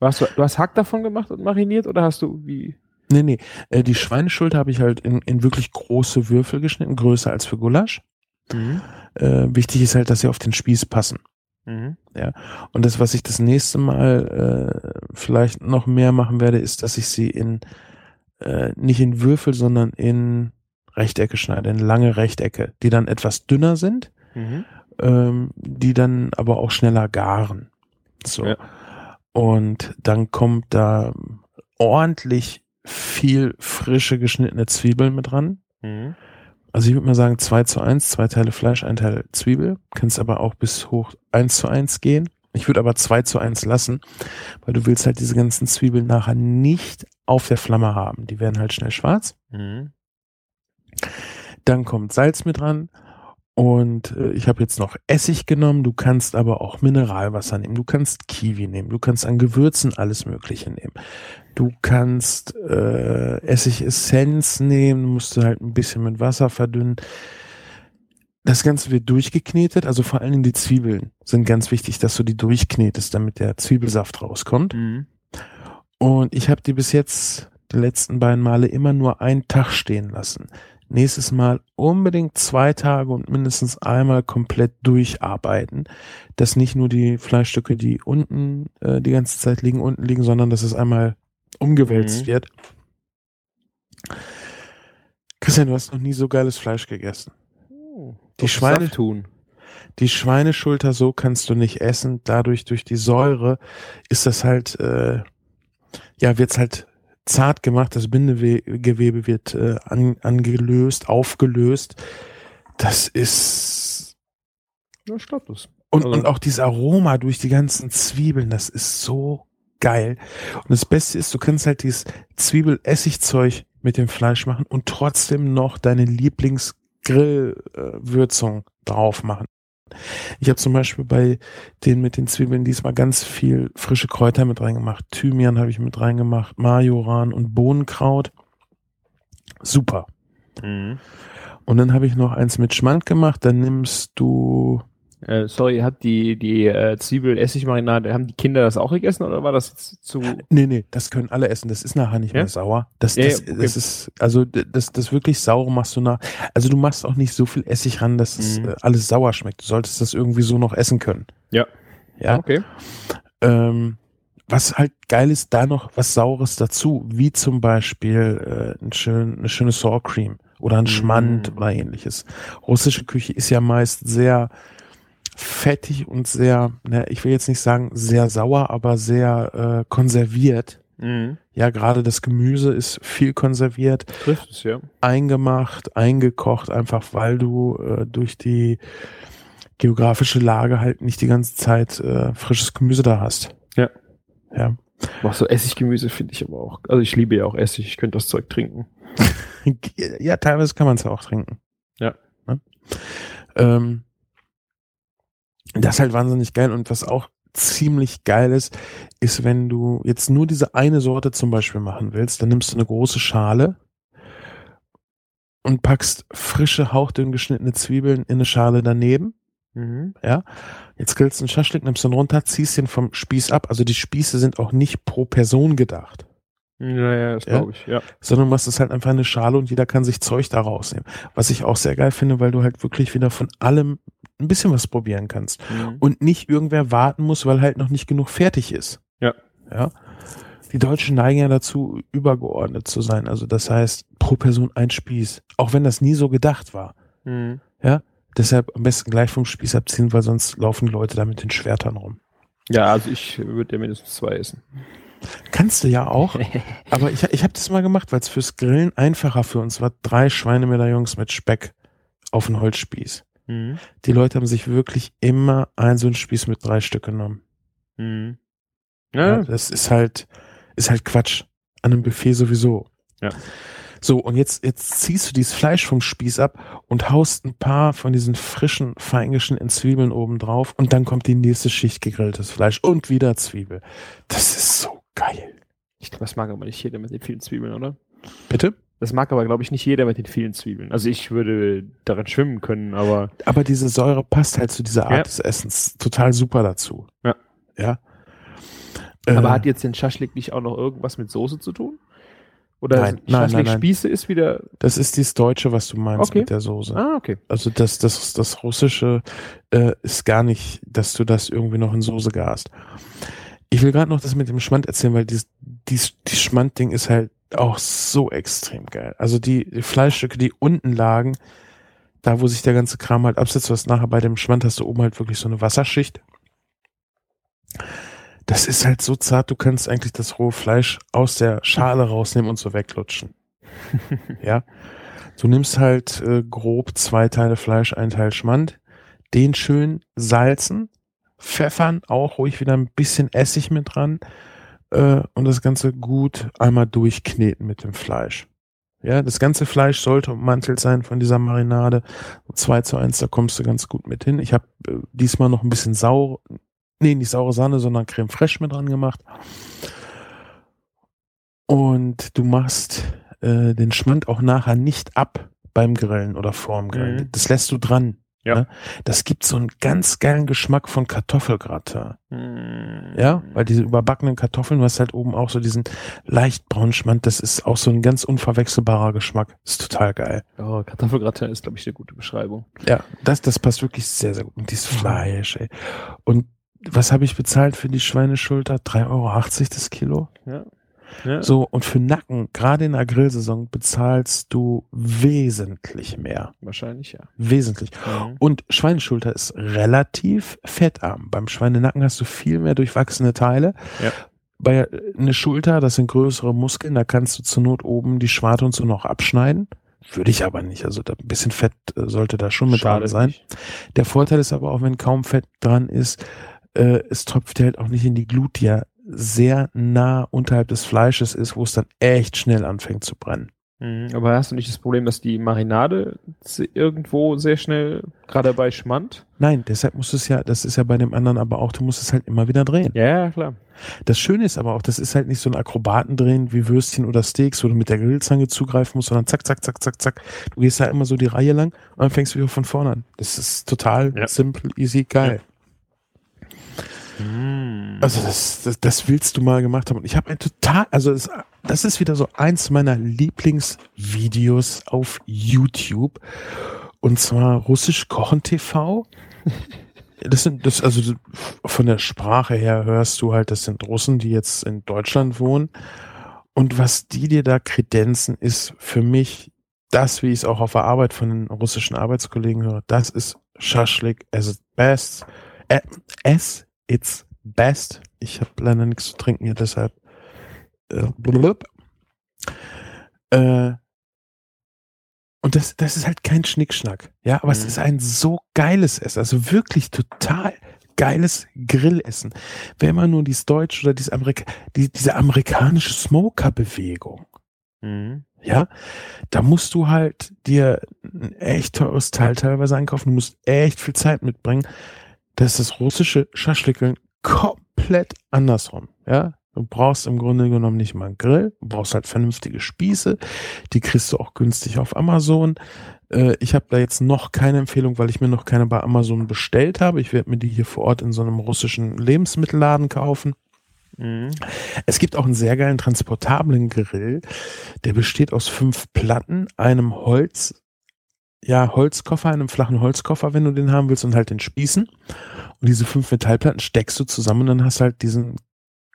Hast du, du hast Hack davon gemacht und mariniert oder hast du wie? Nee, nee. Äh, die Schweineschulter habe ich halt in, in wirklich große Würfel geschnitten, größer als für Gulasch. Mhm. Äh, wichtig ist halt, dass sie auf den Spieß passen. Mhm. Und das, was ich das nächste Mal äh, vielleicht noch mehr machen werde, ist, dass ich sie in äh, nicht in Würfel, sondern in Rechtecke schneide, in lange Rechtecke, die dann etwas dünner sind, Mhm. ähm, die dann aber auch schneller garen. So. Ja. Und dann kommt da ordentlich viel frische geschnittene Zwiebeln mit dran. Mhm. Also ich würde mal sagen 2 zu 1, zwei Teile Fleisch, ein Teil Zwiebel. Kannst aber auch bis hoch 1 zu 1 gehen. Ich würde aber 2 zu 1 lassen, weil du willst halt diese ganzen Zwiebeln nachher nicht auf der Flamme haben. Die werden halt schnell schwarz. Mhm. Dann kommt Salz mit dran. Und äh, ich habe jetzt noch Essig genommen. Du kannst aber auch Mineralwasser nehmen. Du kannst Kiwi nehmen. Du kannst an Gewürzen alles Mögliche nehmen. Du kannst äh, Essigessenz nehmen. Du musst du halt ein bisschen mit Wasser verdünnen. Das Ganze wird durchgeknetet. Also vor allen Dingen die Zwiebeln sind ganz wichtig, dass du die durchknetest, damit der Zwiebelsaft rauskommt. Mhm. Und ich habe die bis jetzt die letzten beiden Male immer nur einen Tag stehen lassen. Nächstes Mal unbedingt zwei Tage und mindestens einmal komplett durcharbeiten, dass nicht nur die Fleischstücke, die unten äh, die ganze Zeit liegen, unten liegen, sondern dass es einmal umgewälzt Mhm. wird. Christian, du hast noch nie so geiles Fleisch gegessen. Oh, Die Schweine- Saft tun. Die Schweineschulter so kannst du nicht essen. Dadurch, durch die Säure, ist das halt, äh, ja, wird's halt zart gemacht. Das Bindegewebe wird äh, an, angelöst, aufgelöst. Das ist Ja, ich glaube das. und, Also- und auch dieses Aroma durch die ganzen Zwiebeln, das ist so geil. Und das Beste ist, du kannst halt dieses Zwiebel-Essigzeug mit dem Fleisch machen und trotzdem noch deine Lieblingsgrillwürzung drauf machen. Ich habe zum Beispiel bei den mit den Zwiebeln diesmal ganz viel frische Kräuter mit reingemacht. Thymian habe ich mit reingemacht, Majoran und Bohnenkraut. Super. Mhm. Und dann habe ich noch eins mit Schmand gemacht. Dann nimmst du Äh, sorry, hat die, die äh, Zwiebel-Essig-Marinade, haben die Kinder das auch gegessen oder war das jetzt zu. Nee, nee, das können alle essen. Das ist nachher nicht Ja? mehr sauer. Das, Ja, das, okay. das ist, also das, das wirklich saure machst du nach. Also du machst auch nicht so viel Essig ran, dass es Mhm. äh, alles sauer schmeckt. Du solltest das irgendwie so noch essen können. Ja. Ja. Okay. Ähm, was halt geil ist, da noch was Saures dazu, wie zum Beispiel äh, ein schön, eine schöne Sour Cream oder ein Mhm. Schmand oder ähnliches. Russische Küche ist ja meist sehr fettig und sehr, ne, ich will jetzt nicht sagen sehr sauer, aber sehr äh, konserviert. Mhm. Ja, gerade das Gemüse ist viel konserviert, Trifft es, ja. eingemacht, eingekocht, einfach weil du äh, durch die geografische Lage halt nicht die ganze Zeit äh, frisches Gemüse da hast. Ja. Ja. Boah, so Essiggemüse finde ich aber auch. Also ich liebe ja auch Essig, ich könnte das Zeug trinken. Ja, teilweise kann man es ja auch trinken. Ja. Ne? Ähm, das ist halt wahnsinnig geil und was auch ziemlich geil ist, ist, wenn du jetzt nur diese eine Sorte zum Beispiel machen willst, dann nimmst du eine große Schale und packst frische, hauchdünn geschnittene Zwiebeln in eine Schale daneben. Mhm. Jetzt grillst du einen Schaschlik, nimmst den runter, ziehst den vom Spieß ab. Also die Spieße sind auch nicht pro Person gedacht. Naja, das Ja? glaube ich, ja. sondern machst es halt einfach in eine Schale und jeder kann sich Zeug da rausnehmen. Was ich auch sehr geil finde, weil du halt wirklich wieder von allem ein bisschen was probieren kannst Mhm. und nicht irgendwer warten muss, weil halt noch nicht genug fertig ist. Ja. Ja. Die Deutschen neigen ja dazu, übergeordnet zu sein. Also das heißt, pro Person ein Spieß. Auch wenn das nie so gedacht war. Mhm. Deshalb am besten gleich vom Spieß abziehen, weil sonst laufen Leute da mit den Schwertern rum. Ja, also ich würde ja mindestens zwei essen. Kannst du ja auch. Aber ich, ich habe das mal gemacht, weil es fürs Grillen einfacher für uns war. Drei Schweinemedaillons mit Speck auf den Holzspieß. Mhm. Die Leute haben sich wirklich immer ein so einen Spieß mit drei Stück genommen. Mhm. Ja, Ja, das ist halt, ist halt Quatsch. An einem Buffet sowieso. Ja. So, und jetzt, jetzt ziehst du dieses Fleisch vom Spieß ab und haust ein paar von diesen frischen, feingeschnittenen Zwiebeln oben drauf und dann kommt die nächste Schicht gegrilltes Fleisch und wieder Zwiebel. Das ist so geil. ich glaube, das mag aber nicht jeder mit den vielen Zwiebeln, oder? Bitte? Das mag aber, glaube ich, nicht jeder mit den vielen Zwiebeln. Also ich würde darin schwimmen können, aber Aber diese Säure passt halt zu dieser Art Ja. des Essens total super dazu. Ja. Ja. aber Äh, hat jetzt den Schaschlik nicht auch noch irgendwas mit Soße zu tun? Oder Nein, nein, nein, nein. Schaschlik-Spieße ist wieder. Das ist dieses Deutsche, was du meinst Okay. mit der Soße. Ah, okay. Also das, das, das Russische äh, ist gar nicht, dass du das irgendwie noch in Soße gast. Ich will gerade noch das mit dem Schmand erzählen, weil dieses, dieses, dieses Schmand-Ding ist halt auch so extrem geil. Also die, die Fleischstücke, die unten lagen, da wo sich der ganze Kram halt absetzt, was nachher bei dem Schmand hast du oben halt wirklich so eine Wasserschicht. Das ist halt so zart, du kannst eigentlich das rohe Fleisch aus der Schale rausnehmen und so weglutschen. ja. Du nimmst halt äh, grob zwei Teile Fleisch, ein Teil Schmand, den schön salzen, pfeffern, auch ruhig wieder ein bisschen Essig mit dran äh, und das Ganze gut einmal durchkneten mit dem Fleisch. Ja, das ganze Fleisch sollte ummantelt sein von dieser Marinade. 2 zu 1, da kommst du ganz gut mit hin. Ich habe äh, diesmal noch ein bisschen saure, nee, nicht saure Sahne, sondern Creme Fraiche mit dran gemacht. Und du machst äh, den Schmand auch nachher nicht ab beim Grillen oder vorm Grillen. Mhm. Das lässt du dran. Ja. Ne? Das gibt so einen ganz geilen Geschmack von Kartoffelgratin. Hm. Ja, weil diese überbackenen Kartoffeln, du hast halt oben auch so diesen leicht braunen Schmand, das ist auch so ein ganz unverwechselbarer Geschmack. ist total geil. Oh, Kartoffelgratin ist, glaube ich, eine gute Beschreibung. Ja, das, das passt wirklich sehr, sehr gut. Und dieses Fleisch, ey. Und was habe ich bezahlt für die Schweineschulter? 3,80 Euro das Kilo? Ja. Ja. So, und für Nacken, gerade in der Grillsaison, bezahlst du wesentlich mehr. Wahrscheinlich, ja. Wesentlich. Mhm. Und Schweineschulter ist relativ fettarm. Beim Schweinenacken hast du viel mehr durchwachsene Teile. Ja. Bei äh, eine Schulter, das sind größere Muskeln, da kannst du zur Not oben die Schwarte und so noch abschneiden. Würde ich aber nicht. Also ein bisschen Fett äh, sollte da schon mit dran sein. nicht. Der Vorteil ist aber auch, wenn kaum Fett dran ist, äh, es tropft halt auch nicht in die Glut, die ja sehr nah unterhalb des Fleisches ist, wo es dann echt schnell anfängt zu brennen. Mhm. Aber hast du nicht das Problem, dass die Marinade irgendwo sehr schnell, gerade bei Schmand? Nein, deshalb musst du es ja, das ist ja bei dem anderen aber auch, du musst es halt immer wieder drehen. Ja, ja, klar. Das Schöne ist aber auch, das ist halt nicht so ein Akrobatendrehen wie Würstchen oder Steaks, wo du mit der Grillzange zugreifen musst, sondern zack, zack, zack, zack, zack. Du gehst da immer so die Reihe lang und dann fängst du wieder von vorne an. Das ist total Ja. simpel, easy, geil. Mhm. Also das, das, das willst du mal gemacht haben. Und ich habe ein total, also das, das ist wieder so eins meiner Lieblingsvideos auf YouTube. Und zwar Russisch Kochen TV. Das sind, das, also von der Sprache her hörst du halt, das sind Russen, die jetzt in Deutschland wohnen. Und was die dir da kredenzen, ist für mich das, wie ich es auch auf der Arbeit von den russischen Arbeitskollegen höre, das ist Schaschlik as its best. Äh, as its best. Ich habe leider nichts zu trinken hier, deshalb. Äh, äh, und das, das ist halt kein Schnickschnack. Ja, aber es Mhm. ist ein so geiles Essen. Also wirklich total geiles Grillessen. Wenn man nur dieses Deutsche oder dieses Amerika die, diese amerikanische Smoker-Bewegung, Mhm. ja, da musst du halt dir ein echt teures Teil teilweise einkaufen. Du musst echt viel Zeit mitbringen. Das ist das russische Schaschlikeln komplett andersrum, ja. Du brauchst im Grunde genommen nicht mal einen Grill, du brauchst halt vernünftige Spieße, die kriegst du auch günstig auf Amazon. Äh, ich habe da jetzt noch keine Empfehlung, weil ich mir noch keine bei Amazon bestellt habe. Ich werde mir die hier vor Ort in so einem russischen Lebensmittelladen kaufen. Mhm. Es gibt auch einen sehr geilen transportablen Grill. Der besteht aus fünf Platten, einem Holz, ja, Holzkoffer, einem flachen Holzkoffer, wenn du den haben willst, und halt den Spießen. Und diese fünf Metallplatten steckst du zusammen und dann hast du halt diesen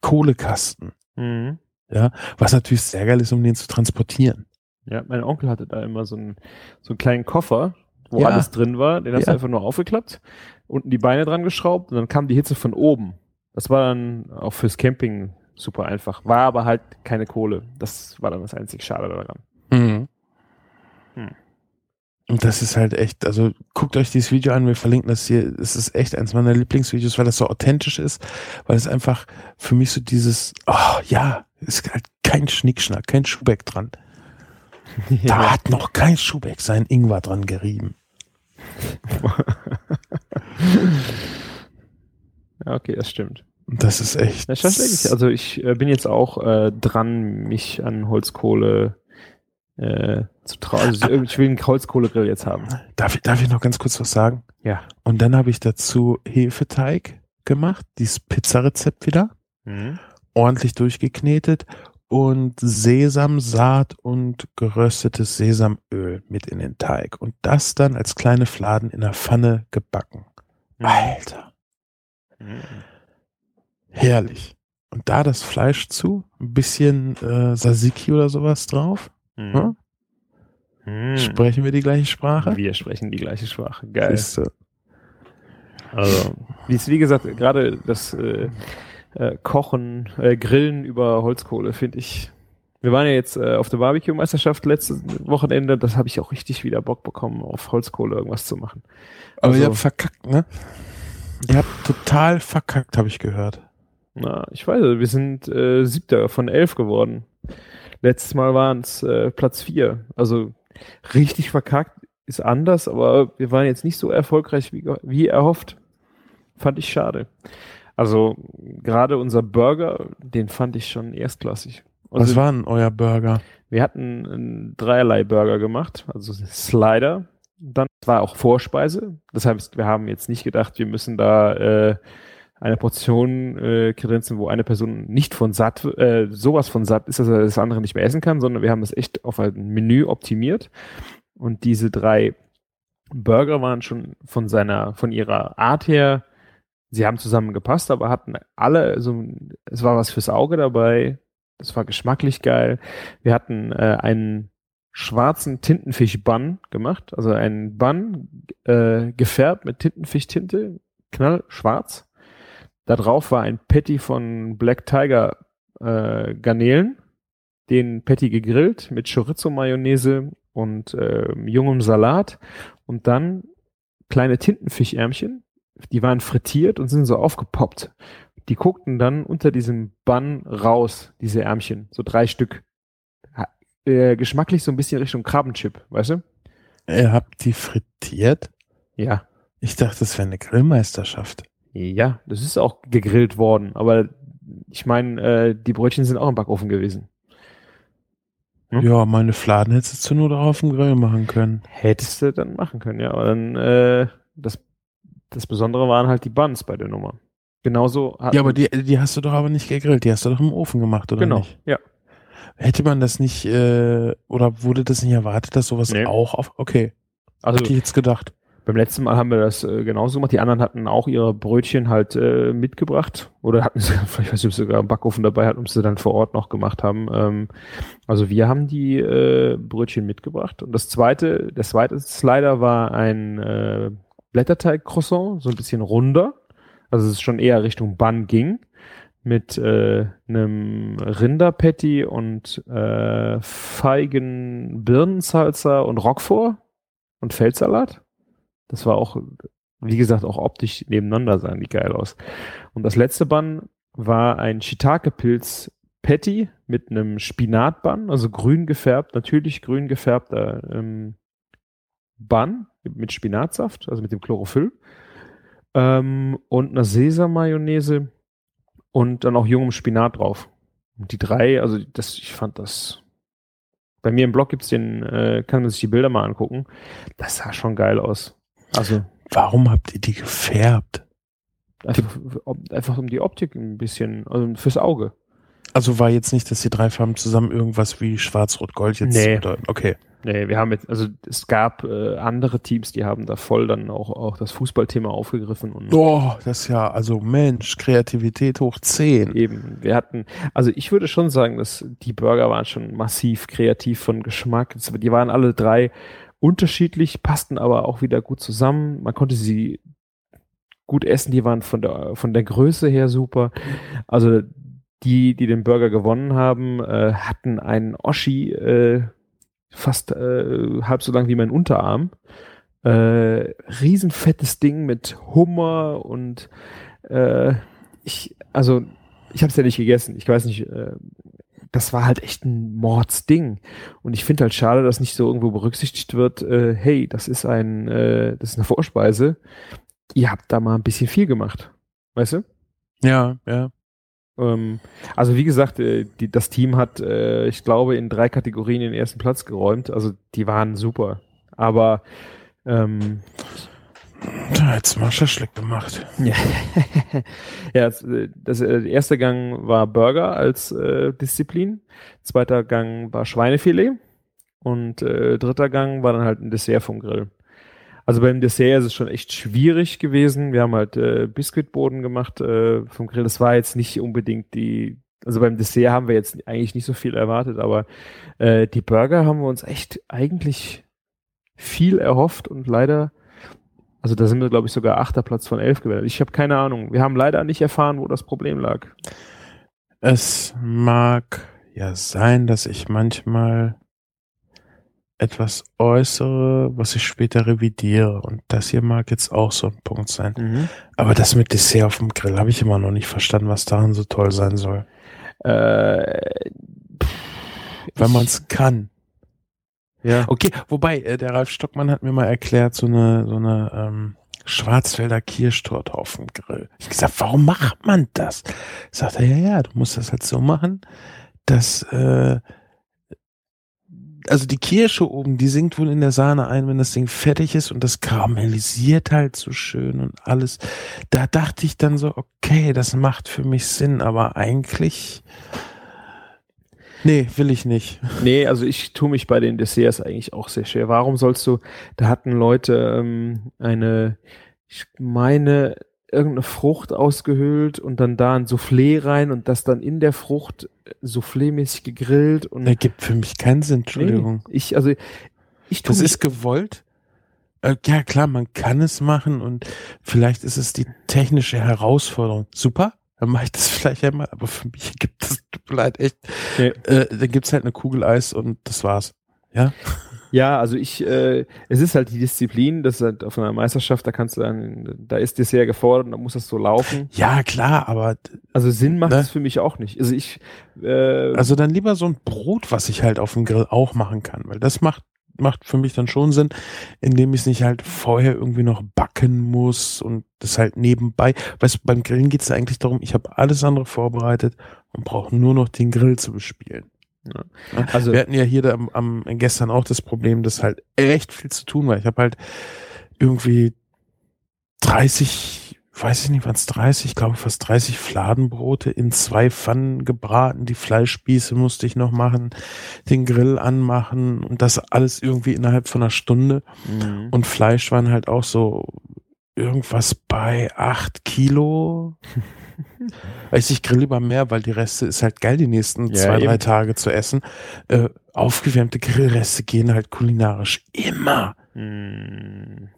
Kohlekasten. Mhm. Ja, was natürlich sehr geil ist, um den zu transportieren. Ja, mein Onkel hatte da immer so einen, so einen kleinen Koffer, wo Ja. alles drin war. Den hast Ja. du einfach nur aufgeklappt, unten die Beine dran geschraubt und dann kam die Hitze von oben. Das war dann auch fürs Camping super einfach. War aber halt keine Kohle. Das war dann das einzig Schade daran. Mhm. Hm. Und das ist halt echt, also guckt euch dieses Video an, wir verlinken das hier. Es ist echt eins meiner Lieblingsvideos, weil das so authentisch ist, weil es einfach für mich so dieses, oh ja, ist halt kein Schnickschnack, kein Schuhbeck dran. Da hat noch kein Schuhbeck sein Ingwer dran gerieben. Ja, okay, das stimmt. Das ist echt. Ja, ist, also ich äh, bin jetzt auch äh, dran, mich an Holzkohle äh, zu trauen. Also ich, will einen Holzkohlegrill jetzt haben. darf, ich, darf ich noch ganz kurz was sagen? Ja. Und dann habe ich dazu Hefeteig gemacht, dieses Pizzarezept wieder, Mhm. ordentlich durchgeknetet und Sesamsaat und geröstetes Sesamöl mit in den Teig und das dann als kleine Fladen in der Pfanne gebacken. Alter, Mhm. herrlich. Und da das Fleisch zu, ein bisschen äh, Tzatziki oder sowas drauf. Mhm. Hm? Mhm. Sprechen wir die gleiche Sprache? Wir sprechen die gleiche Sprache. Geil. Siehste. Also, wie, es- wie gesagt, gerade das äh, äh, Kochen, äh, Grillen über Holzkohle finde ich. Wir waren ja jetzt äh, auf der Barbecue-Meisterschaft letztes Wochenende. Das habe ich auch richtig wieder Bock bekommen, auf Holzkohle irgendwas zu machen. Aber Also- ihr habt verkackt, ne? Ihr habt total verkackt, habe ich gehört. Na, ich weiß, wir sind äh, siebter von elf geworden. Letztes Mal waren es äh, Platz vier. Also richtig verkackt ist anders, aber wir waren jetzt nicht so erfolgreich wie, wie erhofft. Fand ich schade. Also gerade unser Burger, den fand ich schon erstklassig. Was Also, war denn euer Burger? wir hatten einen dreierlei Burger gemacht, also Slider. Dann war auch Vorspeise. Das heißt, wir haben jetzt nicht gedacht, wir müssen da äh, eine Portion äh, kredenzen, wo eine Person nicht von satt, äh, sowas von satt ist, dass er das andere nicht mehr essen kann, sondern wir haben das echt auf ein Menü optimiert. Und diese drei Burger waren schon von seiner, von ihrer Art her, sie haben zusammen gepasst, aber hatten alle so, es war was fürs Auge dabei. Das war geschmacklich geil. Wir hatten äh, einen schwarzen Tintenfisch-Bun gemacht, also einen Bun äh, gefärbt mit Tintenfischtinte, knallschwarz. Da drauf war ein Patty von Black Tiger äh, Garnelen, den Patty gegrillt mit Chorizo-Mayonnaise und äh, jungem Salat und dann kleine Tintenfischärmchen, die waren frittiert und sind so aufgepoppt. Die guckten dann unter diesem Bun raus, diese Ärmchen, so drei Stück. Ha- Äh, geschmacklich so ein bisschen Richtung Krabbenchip, weißt du? Ihr habt die frittiert? Ja. Ich dachte, das wäre eine Grillmeisterschaft. Ja, das ist auch gegrillt worden, aber ich meine, äh, die Brötchen sind auch im Backofen gewesen. Hm? Ja, meine Fladen hättest du nur noch auf dem Grill machen können. Hättest du dann machen können, ja. Aber dann, äh, das, das Besondere waren halt die Buns bei der Nummer. Genauso Ja, aber die, die hast du doch aber nicht gegrillt, die hast du doch im Ofen gemacht, oder genau, nicht? ja. Hätte man das nicht, äh, oder wurde das nicht erwartet, dass sowas Nee. auch auf, okay, Also hätte ich jetzt gedacht. Beim letzten Mal haben wir das äh, genauso gemacht. Die anderen hatten auch ihre Brötchen halt äh, mitgebracht oder hatten sie, ich weiß nicht, ob sie sogar einen Backofen dabei hatten, ob sie dann vor Ort noch gemacht haben. Ähm, also wir haben die äh, Brötchen mitgebracht. Und das zweite, der zweite Slider war ein äh, Blätterteig-Croissant, so ein bisschen runder. Also es ist schon eher Richtung Bun ging mit äh, einem Rinderpatty und äh, Feigen Birnensalsa und Roquefort und Feldsalat. Das war auch, wie gesagt, auch optisch nebeneinander sahen die geil aus. Und das letzte Bun war ein Shiitake-Pilz Patty mit einem Spinatbun, also grün gefärbt, natürlich grün gefärbter ähm, Bun mit Spinatsaft, also mit dem Chlorophyll. Ähm, und einer Sesam-Mayonnaise und dann auch jungem Spinat drauf. Und die drei, also das, ich fand das. Bei mir im Blog gibt's den, äh, kann man sich die Bilder mal angucken. Das sah schon geil aus. Also Warum habt ihr die gefärbt? einfach, ob- einfach um die Optik ein bisschen, also fürs Auge. Also war jetzt nicht, dass die drei Farben zusammen irgendwas wie Schwarz-Rot-Gold jetzt Nee. bedeuten. Okay. Nee, wir haben jetzt, also es gab äh, andere Teams, die haben da voll dann auch, auch das Fußballthema aufgegriffen und Oh, das ist ja, also Mensch, Kreativität hoch 10. Eben, wir hatten, also ich würde schon sagen, dass die Burger waren schon massiv kreativ von Geschmack. Es- Die waren alle drei unterschiedlich, passten aber auch wieder gut zusammen. Man konnte sie gut essen, die waren von der, von der Größe her super. Also die, die den Burger gewonnen haben, äh, hatten einen Oschi äh, fast äh, halb so lang wie mein Unterarm. Äh, riesenfettes Ding mit Hummer und äh, ich, also ich habe es ja nicht gegessen. Ich weiß nicht, äh, das war halt echt ein Mordsding. Und ich finde halt schade, dass nicht so irgendwo berücksichtigt wird, äh, hey, das ist ein, äh, das ist eine Vorspeise. Ihr habt da mal ein bisschen viel gemacht. Weißt du? Ja, ja. Ähm, also wie gesagt, äh, die, das Team hat, äh, ich glaube, in drei Kategorien den ersten Platz geräumt. Also die waren super. Aber ähm, Da hat's mal Schaschlik gemacht. Ja, ja das, das äh, erste Gang war Burger als äh, Disziplin, zweiter Gang war Schweinefilet und äh, dritter Gang war dann halt ein Dessert vom Grill. Also beim Dessert ist es schon echt schwierig gewesen. Wir haben halt äh, Biskuitboden gemacht äh, vom Grill. Das war jetzt nicht unbedingt die, also beim Dessert haben wir jetzt eigentlich nicht so viel erwartet, aber äh, die Burger haben wir uns echt eigentlich viel erhofft und leider also da sind wir, glaube ich, sogar achter Platz von elf gewählt. Ich habe keine Ahnung. Wir haben leider nicht erfahren, wo das Problem lag. Es mag ja sein, dass ich manchmal etwas äußere, was ich später revidiere. Und das hier mag jetzt auch so ein Punkt sein. Mhm. Aber das mit Dessert auf dem Grill habe ich immer noch nicht verstanden, was daran so toll sein soll. Äh, Weil man es kann. Ja. Okay, wobei, äh, der Ralf Stockmann hat mir mal erklärt, so eine, so eine ähm, Schwarzwälder Kirschtorte auf dem Grill. Ich gesagt, warum macht man das? Sagt er, ja, ja, du musst das halt so machen, dass äh, also die Kirsche oben, die sinkt wohl in der Sahne ein, wenn das Ding fertig ist und das karamellisiert halt so schön und alles. Da dachte ich dann so, okay, das macht für mich Sinn, aber eigentlich nee, will ich nicht. Nee, also ich tue mich bei den Desserts eigentlich auch sehr schwer. Warum sollst du, da hatten Leute ähm, eine, ich meine, irgendeine Frucht ausgehöhlt und dann da ein Soufflé rein und das dann in der Frucht Soufflé-mäßig gegrillt und Ergibt für mich keinen Sinn, Entschuldigung. Nee, ich, also ich tue Das ist gewollt. Äh, ja, klar, man kann es machen und vielleicht ist es die technische Herausforderung. Super, dann mache ich das vielleicht einmal, aber für mich gibt es, tut mir leid, echt. Nee. Äh, dann gibt's halt eine Kugel Eis und das war's. Ja? Ja, also ich, äh, es ist halt die Disziplin, das ist halt auf einer Meisterschaft, da kannst du dann, da ist Dessert gefordert und da muss das so laufen. Ja, klar, aber Also Sinn macht Ne? es für mich auch nicht. Also ich, äh, also dann lieber so ein Brot, was ich halt auf dem Grill auch machen kann, weil das macht macht für mich dann schon Sinn, indem ich es nicht halt vorher irgendwie noch backen muss und das halt nebenbei. Weißt beim Grillen geht es eigentlich darum, ich habe alles andere vorbereitet und brauche nur noch den Grill zu bespielen. Ja. Also- wir hatten ja hier da am, am gestern auch das Problem, dass halt echt viel zu tun war. Ich habe halt irgendwie 30, weiß ich nicht, waren es 30, ich glaube fast 30 Fladenbrote in zwei Pfannen gebraten. Die Fleischspieße musste ich noch machen, den Grill anmachen und das alles irgendwie innerhalb von einer Stunde. Mhm. Und Fleisch waren halt auch so irgendwas bei acht Kilo. Ich grill lieber mehr, weil die Reste ist halt geil, die nächsten Ja, zwei, drei eben. Tage zu essen. Äh, aufgewärmte Grillreste gehen halt kulinarisch immer. Mm.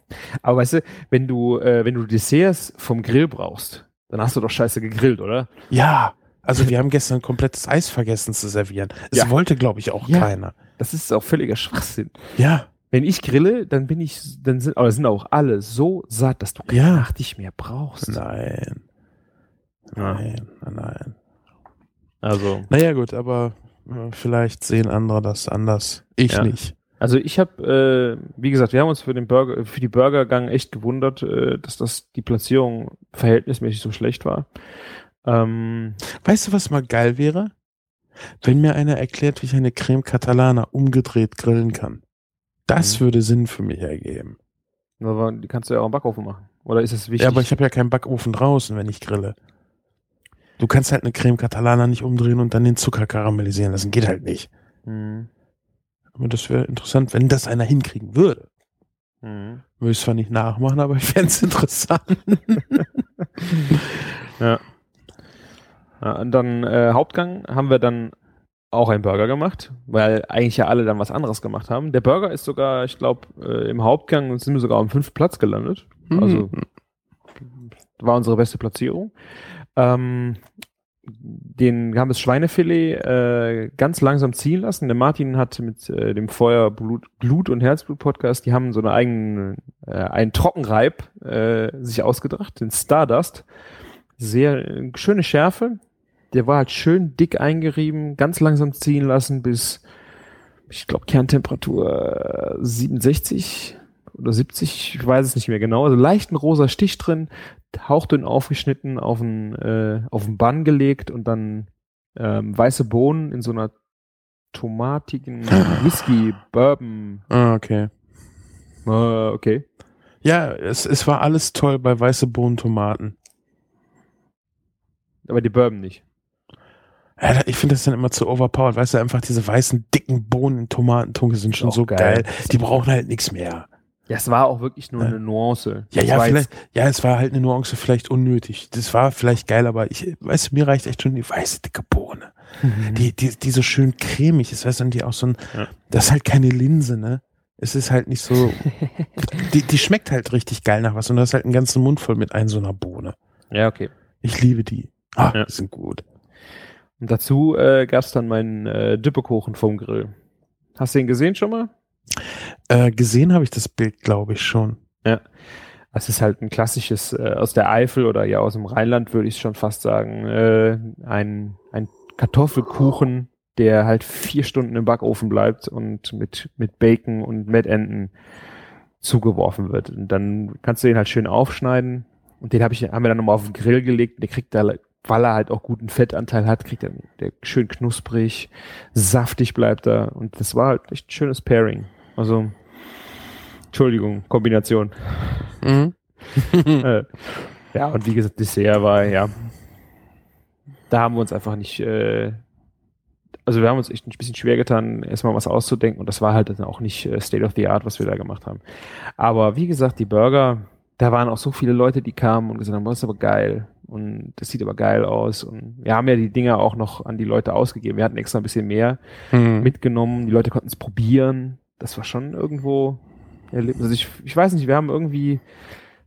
Aber weißt du, wenn du, äh, wenn du Desserts vom Grill brauchst, dann hast du doch scheiße gegrillt, oder? Ja, also wir haben gestern komplettes Eis vergessen zu servieren. Es Ja. wollte, glaube ich, auch Ja. keiner. Das ist auch völliger Schwachsinn. Ja, Wenn ich grille, dann bin ich, dann sind, aber sind auch alle so satt, dass du keine Ja. Nacht nicht mehr brauchst. nein. Nein, nein. Also, Naja, gut, aber äh, vielleicht sehen andere das anders. Ich Ja. nicht. also ich habe, äh, wie gesagt, wir haben uns für den Burger, für die Burgergang echt gewundert, äh, dass das die Platzierung verhältnismäßig so schlecht war. Ähm, Weißt du, was mal geil wäre? Wenn mir einer erklärt, wie ich eine Creme Catalana umgedreht grillen kann. Das Mhm. würde Sinn für mich ergeben. aber die kannst du ja auch im Backofen machen. Oder ist es wichtig? Ja, aber ich habe ja keinen Backofen draußen, wenn ich grille. Du kannst halt eine Creme Catalana nicht umdrehen und dann den Zucker karamellisieren lassen. Geht halt nicht. Mhm. Aber das wäre interessant, wenn das einer hinkriegen würde. Mhm. Würde ich zwar nicht nachmachen, aber ich fände es interessant. Ja. ja und dann äh, Hauptgang haben wir dann auch einen Burger gemacht, weil eigentlich ja alle dann was anderes gemacht haben. Der Burger ist sogar, ich glaube, äh, im Hauptgang sind wir sogar am fünften Platz gelandet. Also war unsere beste Platzierung. Ähm, den haben das Schweinefilet äh, ganz langsam ziehen lassen. Der Martin hat mit äh, dem Feuer Blut, Blut und Herzblut Podcast, die haben so eine eigenen äh, einen Trockenreib äh, sich ausgedacht, den Stardust. Sehr äh, schöne Schärfe. Der war halt schön dick eingerieben, ganz langsam ziehen lassen bis ich glaube Kerntemperatur äh, 67 oder 70, ich weiß es nicht mehr genau. Also leichten rosa Stich drin, hauchdünn aufgeschnitten, auf ein äh, auf ein Bann gelegt und dann ähm, weiße Bohnen in so einer tomatigen Whisky Bourbon. Ah, okay. Äh, okay. Ja, es, es war alles toll bei weiße Bohnen, Tomaten. Aber die Bourbon nicht. Ja, ich finde das dann immer zu overpowered. Weißt du, einfach diese weißen, dicken Bohnen in Tomatentunke sind schon so geil. geil. Die brauchen halt nichts mehr. Ja, es war auch wirklich nur Ja. eine Nuance. Ja, Das ja, vielleicht, ja, es war halt eine Nuance vielleicht unnötig. Das war vielleicht geil, aber ich, weißt du, mir reicht echt schon die weiße, dicke Bohne. Jetzt, Die, die, die so schön cremig ist, weißt du, und die auch so ein, Ja. das ist halt keine Linse, ne? Es ist halt nicht so, die, die schmeckt halt richtig geil nach was und du hast halt einen ganzen Mund voll mit ein so einer Bohne. ja, okay. Ich liebe die. Ah, Ja. die sind gut. Und dazu äh, gab es dann meinen äh, Dippekuchen vom Grill. Hast du ihn gesehen schon mal? Äh, gesehen habe ich das Bild, glaube ich, schon. Es ist halt ein klassisches äh, aus der Eifel oder ja aus dem Rheinland, würde ich schon fast sagen. Äh, ein, ein Kartoffelkuchen, der halt vier Stunden im Backofen bleibt und mit, mit Bacon und Mettenden zugeworfen wird. Und dann kannst du den halt schön aufschneiden. Und den hab ich, haben wir dann nochmal auf den Grill gelegt. Der kriegt da, weil er halt auch guten Fettanteil hat, kriegt er der schön knusprig, saftig bleibt er. Und das war halt echt ein schönes Pairing. Also, Entschuldigung, Kombination. Mhm. äh, ja, und wie gesagt, Dessert war, ja, da haben wir uns einfach nicht, äh, also wir haben uns echt ein bisschen schwer getan, erstmal was auszudenken und das war halt dann auch nicht äh, State of the Art, was wir da gemacht haben. Aber wie gesagt, die Burger, da waren auch so viele Leute, die kamen und gesagt haben, das ist aber geil und das sieht aber geil aus und wir haben ja die Dinger auch noch an die Leute ausgegeben. Wir hatten extra ein bisschen mehr Mhm. mitgenommen, die Leute konnten es probieren. Das war schon irgendwo Erlebnis. Also ich, ich weiß nicht, wir haben irgendwie,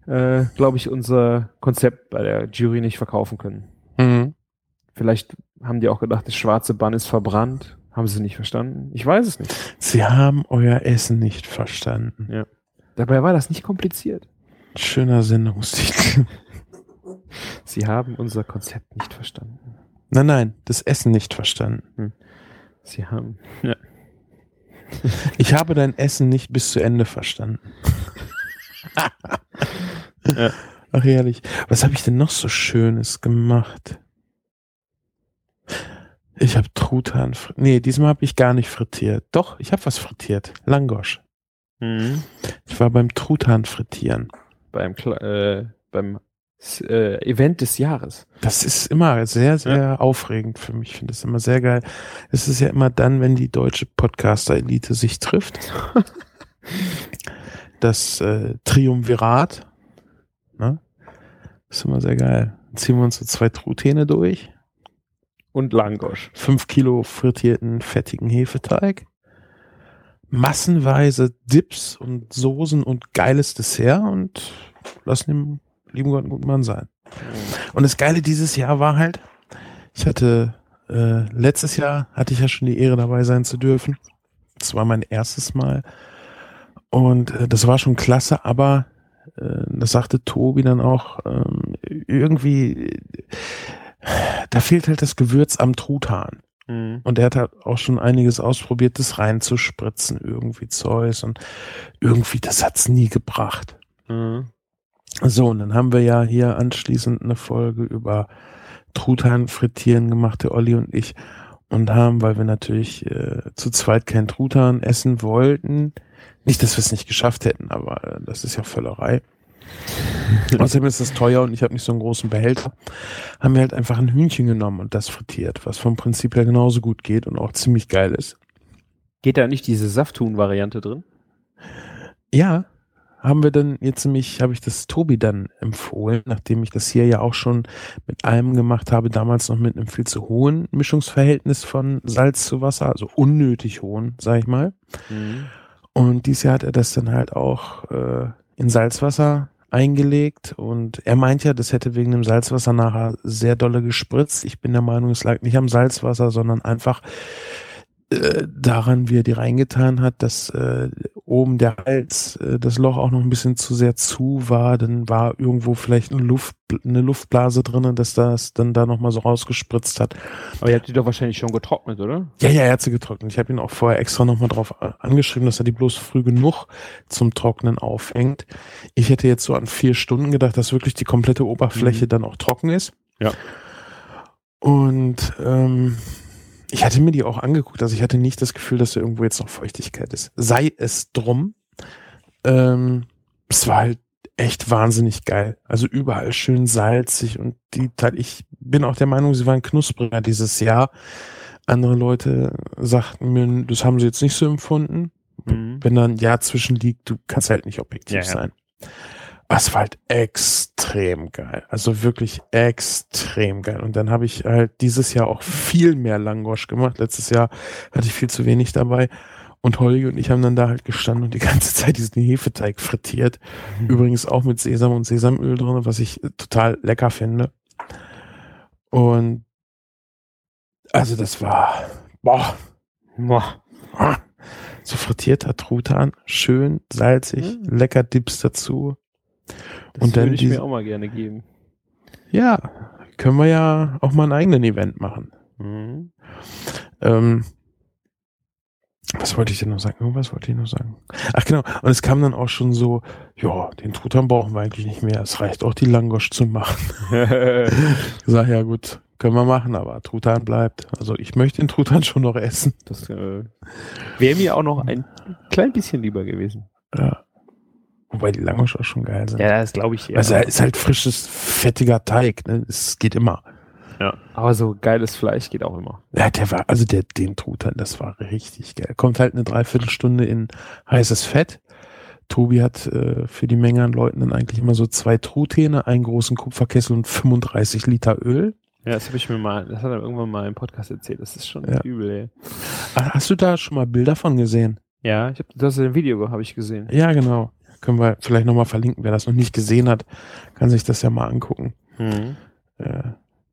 äh, glaube ich, unser Konzept bei der Jury nicht verkaufen können. Mhm. Vielleicht haben die auch gedacht, das schwarze Bann ist verbrannt. Haben sie nicht verstanden? Ich weiß es nicht. Sie haben euer Essen nicht verstanden. Dabei war das nicht kompliziert. Schöner Sendungstitel. Sie haben unser Konzept nicht verstanden. Nein, nein, das Essen nicht verstanden. Sie haben. Ja. Ich habe dein Essen nicht bis zu Ende verstanden. Ja. Ach ehrlich, was habe ich denn noch so Schönes gemacht? Ich habe Truthahn. Nee, diesmal habe ich gar nicht frittiert. Doch, ich habe was frittiert. Langosch. Mhm. Ich war beim Truthahn frittieren. Beim, Kle- äh, beim äh, Event des Jahres. Das ist immer sehr, sehr aufregend für mich. Ich finde es immer sehr geil. Es ist ja immer dann, wenn die deutsche Podcaster-Elite sich trifft. Das äh, Triumvirat. Ne? Ist immer sehr geil. Dann ziehen wir uns so zwei Truthähne durch. Und Langosch. Fünf Kilo frittierten, fettigen Hefeteig. Massenweise Dips und Soßen und geiles Dessert und lassen dem lieben Gott einen guten Mann sein. Und das Geile dieses Jahr war halt, ich hatte äh, letztes Jahr hatte ich ja schon die Ehre dabei sein zu dürfen. Das war mein erstes Mal. Und äh, das war schon klasse, aber äh, das sagte Tobi dann auch, ähm, irgendwie, da fehlt halt das Gewürz am Truthahn. Mhm. Und er hat halt auch schon einiges ausprobiert, das reinzuspritzen, irgendwie Zeus und irgendwie, das hat's nie gebracht. Mhm. So, und dann haben wir ja hier anschließend eine Folge über Truthahn frittieren gemacht, der Olli und ich. Und haben, weil wir natürlich äh, zu zweit kein Truthahn essen wollten, nicht, dass wir es nicht geschafft hätten, aber äh, das ist ja Völlerei. Außerdem ist es teuer und ich habe nicht so einen großen Behälter. Haben wir halt einfach ein Hühnchen genommen und das frittiert, was vom Prinzip her genauso gut geht und auch ziemlich geil ist. Geht da nicht diese Safthuhn-Variante drin? Ja, haben wir dann jetzt nämlich, habe ich das Tobi dann empfohlen, nachdem ich das hier ja auch schon mit allem gemacht habe, damals noch mit einem viel zu hohen Mischungsverhältnis von Salz zu Wasser, also unnötig hohen, sag ich mal. Mhm. Und dieses Jahr hat er das dann halt auch äh, in Salzwasser eingelegt und er meint ja, das hätte wegen dem Salzwasser nachher sehr dolle gespritzt. Ich bin der Meinung, es lag nicht am Salzwasser, sondern einfach äh, daran, wie er die reingetan hat, dass äh, oben der Hals, äh, das Loch auch noch ein bisschen zu sehr zu war, dann war irgendwo vielleicht eine, Luft, eine Luftblase drin, dass das dann da nochmal so rausgespritzt hat. Aber ihr habt die doch wahrscheinlich schon getrocknet, oder? Ja, ja, er hat sie getrocknet. Ich habe ihn auch vorher extra nochmal drauf äh, angeschrieben, dass er die bloß früh genug zum Trocknen aufhängt. Ich hätte jetzt so an vier Stunden gedacht, dass wirklich die komplette Oberfläche Mhm. dann auch trocken ist. Ja. Und ähm, ich hatte mir die auch angeguckt, also ich hatte nicht das Gefühl, dass da irgendwo jetzt noch Feuchtigkeit ist. Sei es drum. Ähm, es war halt echt wahnsinnig geil. Also überall schön salzig und die, ich bin auch der Meinung, sie waren knuspriger dieses Jahr. Andere Leute sagten mir, das haben sie jetzt nicht so empfunden. Mhm. Wenn da ein Jahr zwischen liegt, du kannst halt nicht objektiv ja, sein. War halt extrem geil. Also wirklich extrem geil. Und dann habe ich halt dieses Jahr auch viel mehr Langosch gemacht. Letztes Jahr hatte ich viel zu wenig dabei. Und Holgi und ich haben dann da halt gestanden und die ganze Zeit diesen Hefeteig frittiert. Mhm. Übrigens auch mit Sesam und Sesamöl drin, was ich total lecker finde. Und also das war boah, boah, so frittierter Truthahn, schön salzig, mhm. lecker Dips dazu. Das und würde ich mir auch mal gerne geben. Ja, können wir ja auch mal einen eigenen Event machen. Mhm. Ähm, was wollte ich denn noch sagen? Was wollte ich noch sagen? Ach genau, und es kam dann auch schon so, ja, den Truthahn brauchen wir eigentlich nicht mehr. Es reicht auch, die Langosch zu machen. ich sag, ja gut, können wir machen, aber Truthahn bleibt. Also ich möchte den Truthahn schon noch essen. Das äh, wäre mir auch noch ein klein bisschen lieber gewesen. Ja. Wobei die Langosch auch schon geil sind. Ja, das glaube ich. Ja. Also er ist halt frisches, fettiger Teig. Ne? Es geht immer. Ja, aber so geiles Fleisch geht auch immer. Ja, der war, also der, den Truthahn, das war richtig geil. Kommt halt eine Dreiviertelstunde in heißes Fett. Tobi hat äh, für die Menge an Leuten dann eigentlich immer so zwei Truthähne, einen großen Kupferkessel und 35 Liter Öl. Ja, das habe ich mir mal, das hat er irgendwann mal im Podcast erzählt. Das ist schon ja. übel, ey. Ah, hast du da schon mal Bilder von gesehen? Ja, ich hab, das ist ein Video, habe ich gesehen. Ja, genau. Können wir vielleicht nochmal verlinken. Wer das noch nicht gesehen hat, kann sich das ja mal angucken. Mhm. Äh,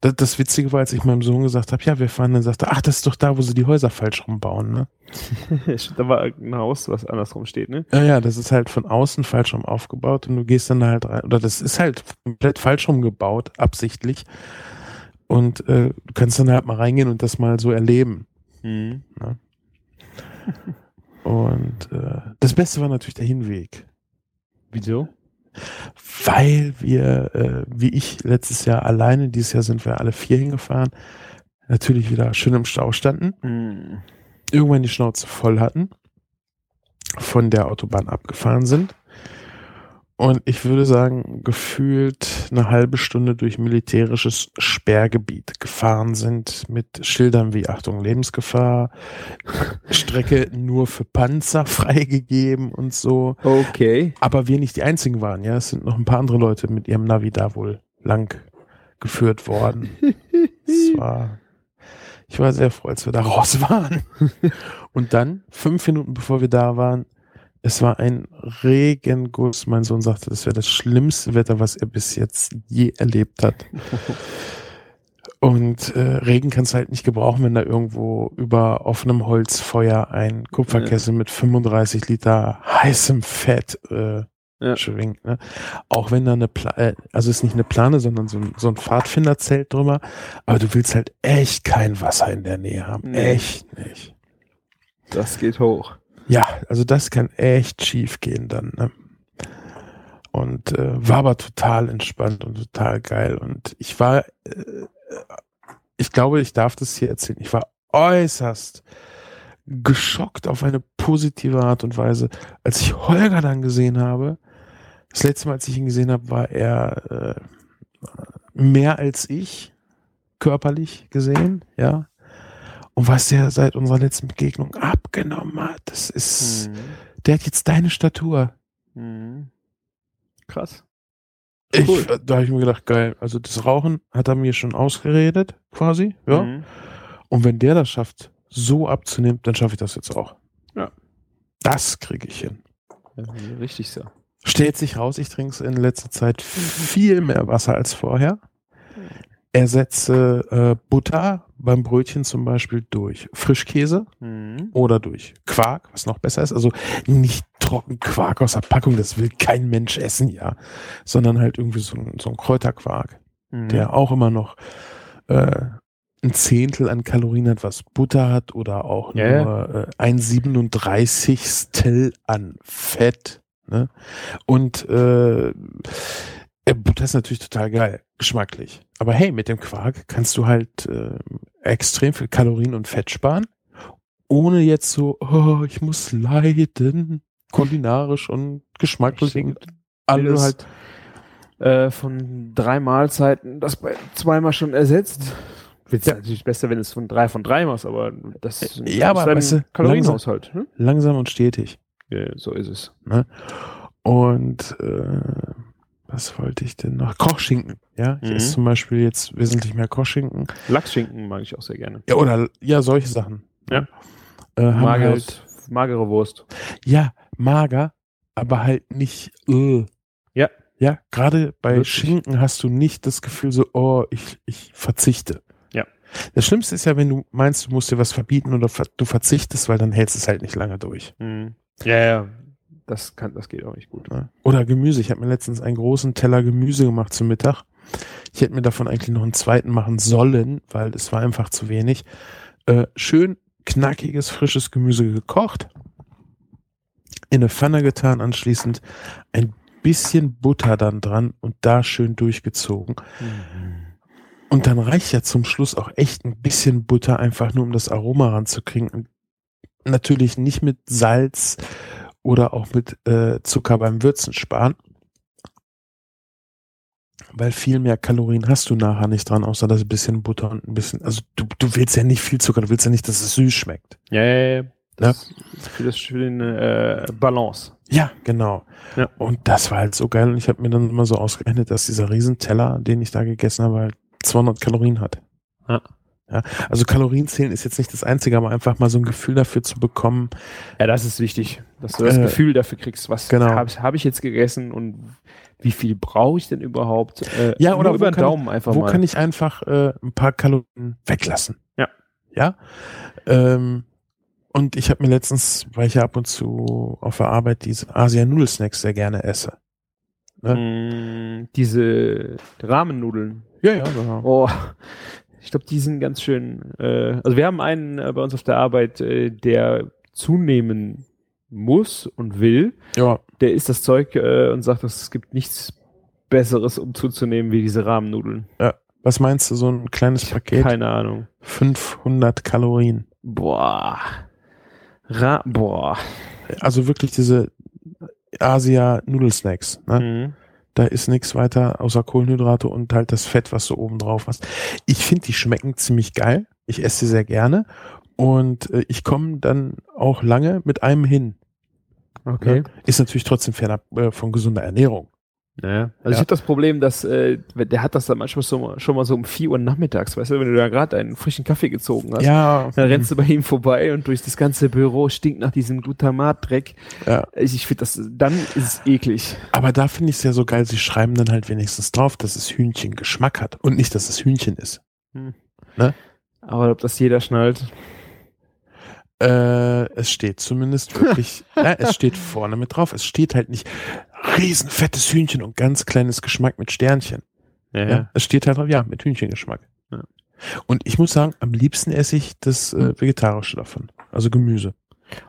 das, das, Witzige war, als ich meinem Sohn gesagt habe, ja, wir fahren, dann sagte ach, das ist doch da, wo sie die Häuser falsch rumbauen, ne? da war ein Haus, was andersrum steht, ne? Ja, ja, das ist halt von außen falsch rum aufgebaut und du gehst dann halt rein, oder das ist halt komplett falsch rum gebaut, absichtlich. Und äh, du kannst dann halt mal reingehen und das mal so erleben. Mhm. Ne? Und äh, das Beste war natürlich der Hinweg. Wieso? Weil wir, äh, wie ich letztes Jahr alleine, dieses Jahr sind wir alle vier hingefahren, natürlich wieder schön im Stau standen, mhm. irgendwann die Schnauze voll hatten, von der Autobahn abgefahren sind und ich würde sagen, gefühlt eine halbe Stunde durch militärisches Sperrgebiet gefahren sind mit Schildern wie Achtung Lebensgefahr, Strecke nur für Panzer freigegeben und so. Okay. Aber wir nicht die einzigen waren, ja. Es sind noch ein paar andere Leute mit ihrem Navi da wohl lang geführt worden. Es war, ich war sehr froh, als wir da raus waren. Und dann, fünf Minuten bevor wir da waren, es war ein Regenguss. Mein Sohn sagte, das wäre das schlimmste Wetter, was er bis jetzt je erlebt hat. Und äh, Regen kannst du halt nicht gebrauchen, wenn da irgendwo über offenem Holzfeuer ein Kupferkessel ja. mit 35 Liter heißem Fett äh, ja. schwingt. Ne? Auch wenn da eine, Pla äh, also ist nicht eine Plane, sondern so ein, so ein Pfadfinderzelt drüber. Aber du willst halt echt kein Wasser in der Nähe haben. Nee. Echt nicht. Das geht hoch. Ja, also das kann echt schief gehen dann. Ne? Und äh, war aber total entspannt und total geil. Und ich war, äh, ich glaube, ich darf das hier erzählen. Ich war äußerst geschockt auf eine positive Art und Weise, als ich Holger dann gesehen habe. Das letzte Mal, als ich ihn gesehen habe, war er äh, mehr als ich körperlich gesehen, ja. Und was der seit unserer letzten Begegnung abgenommen hat, das ist, mhm. der hat jetzt deine Statur. Mhm. Krass. Ich, cool. Da habe ich mir gedacht, geil. Also das Rauchen hat er mir schon ausgeredet, quasi, ja. Mhm. Und wenn der das schafft, so abzunehmen, dann schaffe ich das jetzt auch. Ja. Das kriege ich hin. Ja, richtig so. Stellt sich raus, ich trinke in letzter Zeit viel mehr Wasser als vorher. Ersetze äh, Butter beim Brötchen zum Beispiel durch Frischkäse mhm. oder durch Quark, was noch besser ist. Also nicht trocken Quark aus der Packung, das will kein Mensch essen, ja. Sondern halt irgendwie so ein, so ein Kräuterquark, mhm. der auch immer noch äh, ein Zehntel an Kalorien hat, was Butter hat, oder auch ja, nur äh, ein 37. an Fett. Ne? Und äh, Butter ist natürlich total geil, geschmacklich. Aber hey, mit dem Quark kannst du halt äh, extrem viel Kalorien und Fett sparen, ohne jetzt so, oh, ich muss leiden, kulinarisch und geschmacklich. Wenn du alles. halt äh, von drei Mahlzeiten das bei zweimal schon ersetzt. Ist natürlich besser, wenn du es von drei von drei machst, aber das ist Ja, aber weißt du, Kalorienhaushalt. Ne? langsam und stetig. Ja, so ist es. Und äh, was wollte ich denn noch? Kochschinken. Ja, ich Mhm. esse zum Beispiel jetzt wesentlich mehr Kochschinken. Lachsschinken mag ich auch sehr gerne. Ja, oder ja, solche Sachen. Ja. Äh, Mageres, halt, magere Wurst. ja, mager, aber halt nicht. Äh. Ja. Ja, gerade bei Wirklich. Schinken hast du nicht das Gefühl so, oh, ich, ich verzichte. Ja. Das Schlimmste ist ja, wenn du meinst, du musst dir was verbieten oder du verzichtest, weil dann hältst du es halt nicht lange durch. Mhm. Ja, ja. Das kann, das geht auch nicht gut. Ne? Oder Gemüse. Ich habe mir letztens einen großen Teller Gemüse gemacht zum Mittag. Ich hätte mir davon eigentlich noch einen zweiten machen sollen, weil es war einfach zu wenig. Äh, schön knackiges, frisches Gemüse gekocht, in eine Pfanne getan, anschließend ein bisschen Butter dann dran und da schön durchgezogen. Und dann reicht ja zum Schluss auch echt ein bisschen Butter, einfach nur um das Aroma ranzukriegen. Und natürlich nicht mit Salz oder auch mit äh, Zucker beim Würzen sparen. Weil viel mehr Kalorien hast du nachher nicht dran, außer das bisschen Butter und ein bisschen. Also du, du willst ja nicht viel Zucker, du willst ja nicht, dass es süß schmeckt. Ja, ja, ja. Das ist für, das, für den äh, Balance. Ja, genau. Ja. Und das war halt so geil. Und ich habe mir dann immer so ausgerechnet, dass dieser Riesenteller, den ich da gegessen habe, halt 200 Kalorien hat. Ja. Ja, also Kalorien zählen ist jetzt nicht das Einzige, aber einfach mal so ein Gefühl dafür zu bekommen. Ja, das ist wichtig, dass du das Äh, Gefühl dafür kriegst, was genau. habe hab ich jetzt gegessen und wie viel brauche ich denn überhaupt? Äh, Ja, oder wo über den kann- Daumen einfach Wo mal. kann ich einfach äh, ein paar Kalorien weglassen? Ja. Ja. Ähm, und ich habe mir letztens, weil ich ja ab und zu auf der Arbeit diese Asia-Nudelsnacks sehr gerne esse. Mm, diese Rahmennudeln. Ja, ja, genau. Oh, ich glaube, die sind ganz schön. Äh, also wir haben einen äh, bei uns auf der Arbeit, äh, der zunehmen muss und will. Ja, Der isst das Zeug äh, und sagt, es gibt nichts Besseres, um zuzunehmen, wie diese Rahmennudeln. was meinst du, so ein kleines Paket? Keine Ahnung. 500 Kalorien. Boah. Ra boah. Also wirklich diese Asia-Nudelsnacks. Ne? Mhm. Da ist nichts weiter außer Kohlenhydrate und halt das Fett, was du oben drauf hast. Ich finde, die schmecken ziemlich geil. Ich esse sie sehr gerne. Und äh, ich komme dann auch lange mit einem hin. Okay. Ne? Ist natürlich trotzdem fernab äh, von gesunder Ernährung. Ja. Also Ja. ich habe das Problem, dass äh, der hat das dann manchmal so, schon mal so um 4 Uhr nachmittags, weißt du, wenn du da gerade einen frischen Kaffee gezogen hast. Ja, Dann rennst du bei ihm vorbei und durch das ganze Büro stinkt nach diesem Glutamatdreck. Ja. Ich, ich finde das, dann ist es eklig. aber da finde ich es ja so geil, sie schreiben dann halt wenigstens drauf, dass es Hühnchen Geschmack hat und nicht, dass es Hühnchen ist. Aber ob das jeder schnallt. Äh, es steht zumindest wirklich, ja, es steht vorne mit drauf. Es steht halt nicht riesenfettes Hühnchen und ganz kleines Geschmack mit Sternchen. Ja. Es steht halt drauf, ja, mit Hühnchengeschmack. Ja. Und ich muss sagen, am liebsten esse ich das äh, Vegetarische davon. Also Gemüse.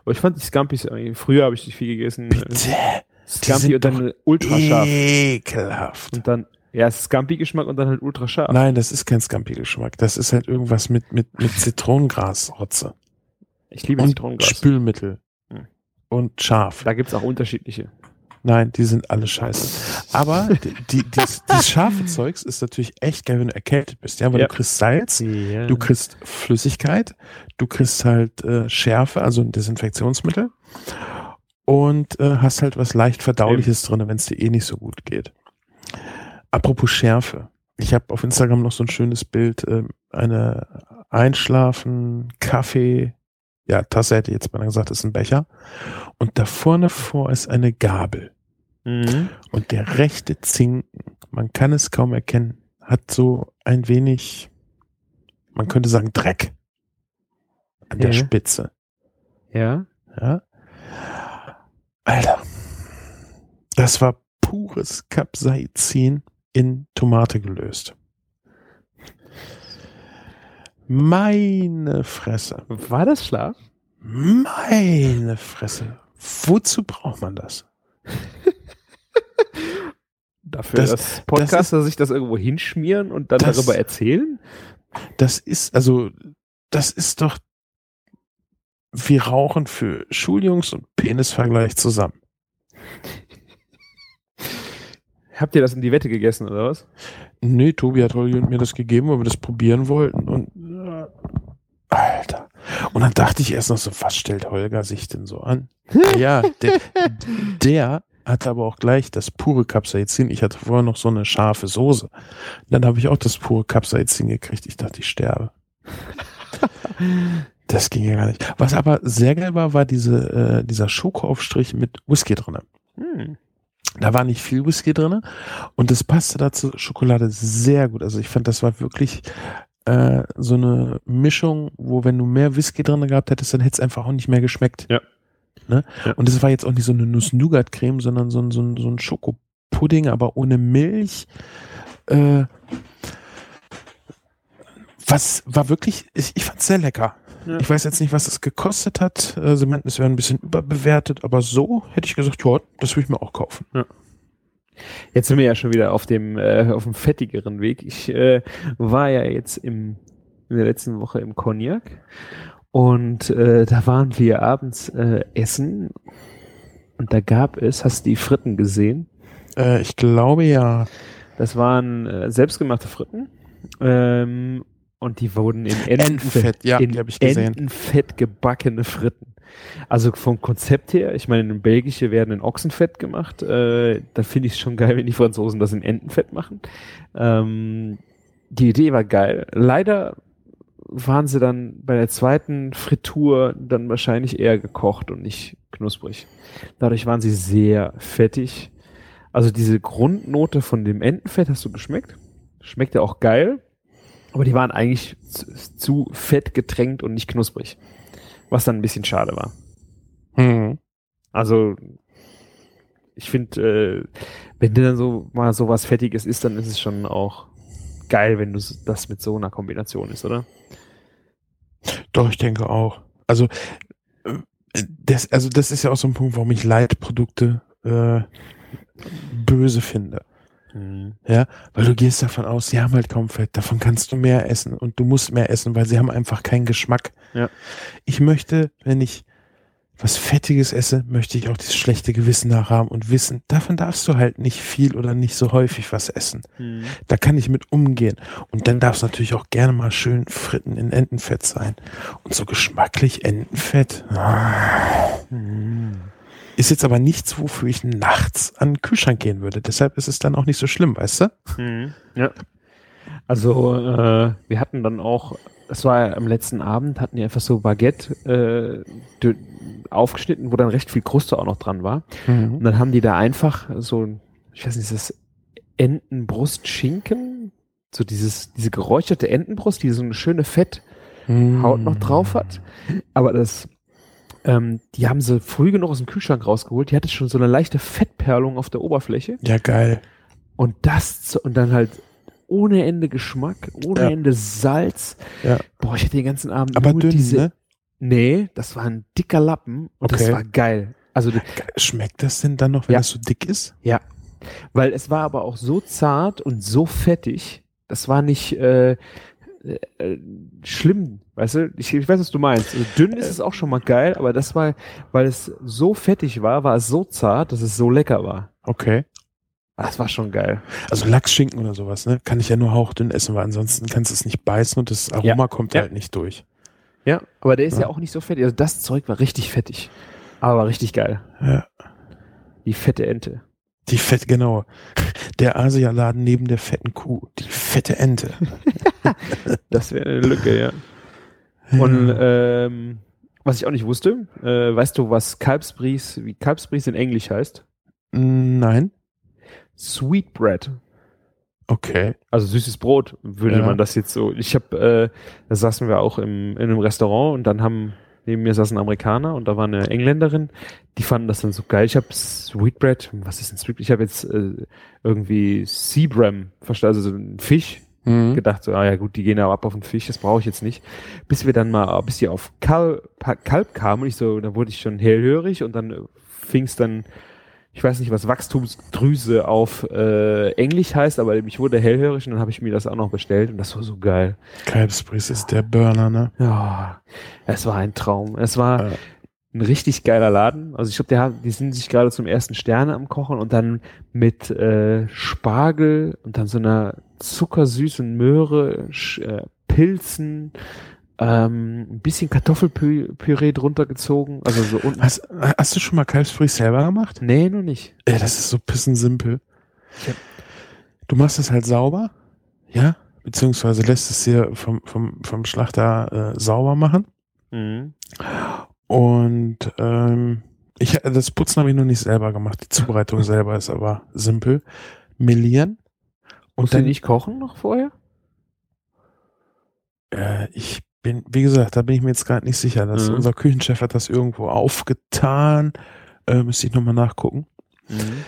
Aber ich fand die Scampis, äh, früher habe ich die viel gegessen. Bitte. Äh, Die Scampi und dann ultra scharf. Ekelhaft. Und dann, ja, Scampi-Geschmack und dann halt ultra scharf. Nein, das ist kein Scampi-Geschmack. Das ist halt irgendwas mit, mit, mit Zitronengrasrotze. Ich liebe Und Zitronengras. Spülmittel. Hm. Und scharf. Da gibt's auch unterschiedliche. Nein, die sind alle scheiße. Aber die, die, dieses, dieses scharfe Zeugs ist natürlich echt geil, wenn du erkältet bist, ja, weil Ja. du kriegst Salz, Ja. du kriegst Flüssigkeit, du kriegst halt äh, Schärfe, also ein Desinfektionsmittel und äh, hast halt was leicht verdauliches drin, wenn es dir eh nicht so gut geht. Apropos Schärfe. Ich habe auf Instagram noch so ein schönes Bild, äh, eine Einschlafen, Kaffee, ja, Tasse hätte ich jetzt mal gesagt, ist ein Becher. Und da vorne vor ist eine Gabel. Mhm. Und der rechte Zinken, man kann es kaum erkennen, hat so ein wenig, man könnte sagen, Dreck an der Ja. Spitze. Ja. Ja. Alter, das war pures Capsaicin in Tomate gelöst. Meine Fresse. War das Schlaf? Meine Fresse. Wozu braucht man das? Dafür, Das- dass Podcaster sich das irgendwo hinschmieren und dann Das- darüber erzählen? Das ist, also, das ist doch wie Rauchen für Schuljungs und Penisvergleich zusammen. Habt ihr das in die Wette gegessen oder was? Nee, Tobi hat und mir das gegeben, weil wir das probieren wollten Alter. Und dann dachte ich erst noch so, was stellt Holger sich denn so an? ja, der, der hatte aber auch gleich das pure Capsaicin. Ich hatte vorher noch so eine scharfe Soße. Dann habe ich auch das pure Capsaicin gekriegt. Ich dachte, ich sterbe. Das ging ja gar nicht. Was aber sehr geil war, war diese, äh, dieser Schokoaufstrich mit Whisky drinne. Hm. Da war nicht viel Whisky drinne und das passte dazu Schokolade sehr gut. Also ich fand, das war wirklich äh, so eine Mischung, wo wenn du mehr Whisky drinne gehabt hättest, dann hätte es einfach auch nicht mehr geschmeckt. Ja. Ne? Ja. Und es war jetzt auch nicht so eine Nuss-Nougat-Creme, sondern so ein, so ein, so ein Schokopudding, aber ohne Milch. Äh, was war wirklich, ich, ich fand es sehr lecker. Ja. Ich weiß jetzt nicht, was es gekostet hat. Äh, Sie meinten, es wäre ein bisschen überbewertet, aber so hätte ich gesagt, ja, das würde ich mir auch kaufen. Jetzt sind wir ja schon wieder auf dem, äh, auf dem fettigeren Weg. Ich äh, war ja jetzt im, in der letzten Woche im Cognac und äh, da waren wir abends äh, essen und da gab es, hast du die Fritten gesehen? Äh, ich glaube ja. Das waren äh, selbstgemachte Fritten ähm, und die wurden in Entenfett, Entenfett, ja, in die habe ich gesehen. Entenfett gebackene Fritten. Also vom Konzept her, ich meine, in Belgische werden in Ochsenfett gemacht. Äh, da finde ich es schon geil, wenn die Franzosen das in Entenfett machen. Ähm, die Idee war geil. Leider waren sie dann bei der zweiten Fritur dann wahrscheinlich eher gekocht und nicht knusprig. Dadurch waren sie sehr fettig. Also diese Grundnote von dem Entenfett hast du geschmeckt. Schmeckt ja auch geil. Aber die waren eigentlich zu, zu fett getränkt und nicht knusprig. Was dann ein bisschen schade war. Hm. Also, ich finde, äh, wenn du dann so mal sowas Fettiges isst, dann ist es schon auch geil, wenn du das mit so einer Kombination ist, oder? Doch, ich denke auch. Also, äh, das, also das ist ja auch so ein Punkt, warum ich Leitprodukte äh, böse finde. Ja, weil du gehst davon aus, sie haben halt kaum Fett, davon kannst du mehr essen und du musst mehr essen, weil sie haben einfach keinen Geschmack. Ja. Ich möchte, wenn ich was Fettiges esse, möchte ich auch dieses schlechte Gewissen nachhaben und wissen, davon darfst du halt nicht viel oder nicht so häufig was essen. Mhm. Da kann ich mit umgehen. Und dann darf es natürlich auch gerne mal schön Fritten in Entenfett sein. Und so geschmacklich Entenfett. ah, Ist jetzt aber nichts, wofür ich nachts an den Kühlschrank gehen würde. Deshalb ist es dann auch nicht so schlimm, weißt du? Mhm. Ja. Also, äh, wir hatten dann auch, das war ja am letzten Abend, hatten die einfach so Baguette äh, aufgeschnitten, wo dann recht viel Kruste auch noch dran war. Und dann haben die da einfach so, ich weiß nicht, ist das Entenbrustschinken? So dieses, diese geräucherte Entenbrust, die so eine schöne Fetthaut noch drauf hat. Aber das, ähm, die haben sie früh genug aus dem Kühlschrank rausgeholt. Die hatte schon so eine leichte Fettperlung auf der Oberfläche. Ja, geil. Und das, zu- und dann halt ohne Ende Geschmack, ohne Ja. Ende Salz. Ja. Boah, ich hätte den ganzen Abend Aber nur dünn, diese, ne? Nee, das war ein dicker Lappen und das Okay. war geil. Also, Schmeckt das denn dann noch, wenn Ja. es so dick ist? ja. Weil es war aber auch so zart und so fettig. Das war nicht äh, äh, äh, schlimm, weißt du? Ich, ich weiß, was du meinst. Also dünn ist es auch schon mal geil, aber das war, weil es so fettig war, war es so zart, dass es so lecker war. Okay. Das war schon geil. Also Lachsschinken oder sowas, ne? Kann ich ja nur hauchdünn essen, weil ansonsten kannst du es nicht beißen und das Aroma kommt Ja. halt nicht durch. Ja, aber der ist ja. Ja. auch nicht so fettig. Also das Zeug war richtig fettig. Aber richtig geil. Ja. Die fette Ente. Die fett, genau. Der Asialaden neben der fetten Kuh. Die fette Ente. Das wäre eine Lücke, ja. Und ähm, was ich auch nicht wusste, äh, weißt du, was Kalbsbries, wie Kalbsbries in Englisch heißt? Nein. Sweetbread. Okay. Also süßes Brot, würde Ja. man das jetzt so. Ich habe, äh, da saßen wir auch im, in einem Restaurant und dann haben neben mir saß ein Amerikaner und da war eine Engländerin, die fanden das dann so geil. Ich habe Sweetbread, was ist denn Sweetbread? Ich habe jetzt äh, irgendwie Seabram verstanden, also so ein Fisch Mhm. gedacht, so, ah ja gut, die gehen aber ab auf den Fisch, das brauche ich jetzt nicht. Bis wir dann mal, bis die auf Kalb, Kalb kamen und ich so, da wurde ich schon hellhörig und dann fing es dann, ich weiß nicht, was Wachstumsdrüse auf äh, Englisch heißt, aber ich wurde hellhörig und dann habe ich mir das auch noch bestellt und das war so geil. Kalbsbries ist der Burner, ne? Ja, es war ein Traum. Es war, Ja. ein richtig geiler Laden. Also ich glaube, der die sind sich gerade zum ersten Sterne am Kochen und dann mit äh, Spargel und dann so einer zuckersüßen Möhre, Sch, äh, Pilzen, ähm, ein bisschen Kartoffelpüree drunter gezogen. Also so unten. Hast, hast du schon mal Kalbsfree selber gemacht? Nee, noch nicht. Ey, das ist so pissen simpel. Du machst es halt sauber, ja, beziehungsweise lässt es dir vom, vom, vom Schlachter äh, sauber machen. Mhm. Und ähm, ich, das Putzen habe ich noch nicht selber gemacht. Die Zubereitung selber ist aber simpel. Melieren. Und Musst dann nicht kochen noch vorher? Äh, ich bin, wie gesagt, da bin ich mir jetzt gerade nicht sicher. Dass Mhm. Unser Küchenchef hat das irgendwo aufgetan. Äh, müsste ich nochmal nachgucken. Mhm.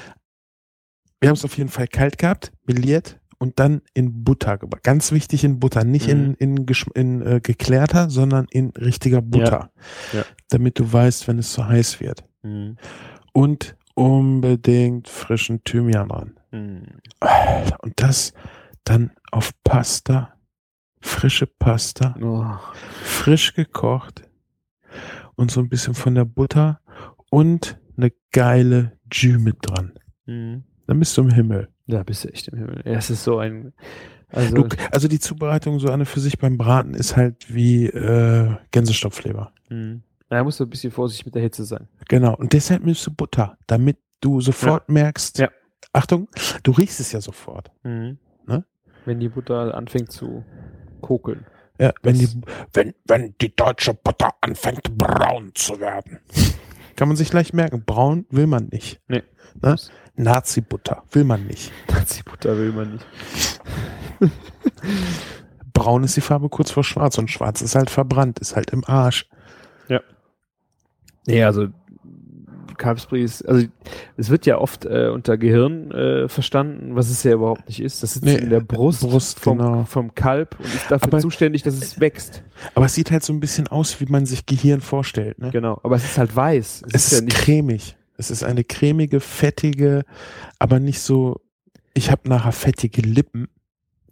Wir haben es auf jeden Fall kalt gehabt, meliert und dann in Butter gebracht. Ganz wichtig in Butter, nicht in, Mhm. in, geschm- in äh, geklärter, sondern in richtiger Butter. Ja. Damit du weißt, wenn es zu heiß wird. Mhm. Und unbedingt frischen Thymian ran. Mhm. Und das dann auf Pasta, frische Pasta, Oh. frisch gekocht und so ein bisschen von der Butter und eine geile Jus mit dran. Mhm. Dann bist du im Himmel. Da bist du echt im Himmel. Ja, Es ist so ein, also, Du, also die Zubereitung so eine für sich beim Braten ist halt wie äh, Gänsestopfleber. mhm. da musst du ein bisschen vorsichtig mit der Hitze sein. Genau. Und deshalb nimmst du Butter, damit du sofort merkst, Ja. Achtung, du riechst es ja sofort. Mhm. Ne? Wenn die Butter anfängt zu kokeln. Ja, wenn Das- die, wenn, wenn die deutsche Butter anfängt braun zu werden. Kann man sich leicht merken. Braun will man nicht. Nee. Ne? Nazi-Butter will man nicht. Nazi-Butter will man nicht. Braun ist die Farbe kurz vor Schwarz und Schwarz ist halt verbrannt, ist halt im Arsch. Nee, also Kalbsbrie ist, also es wird ja oft äh, unter Gehirn äh, verstanden, was es ja überhaupt nicht ist. Das sitzt Nee, in der Brust, Brust, vom, genau. vom Kalb und ist dafür Aber- zuständig, dass es wächst. Aber es sieht halt so ein bisschen aus, wie man sich Gehirn vorstellt. Ne? Genau. Aber es ist halt weiß. Es ist ist ja nicht. cremig. Es ist eine cremige, fettige, aber nicht so, ich habe nachher fettige Lippen.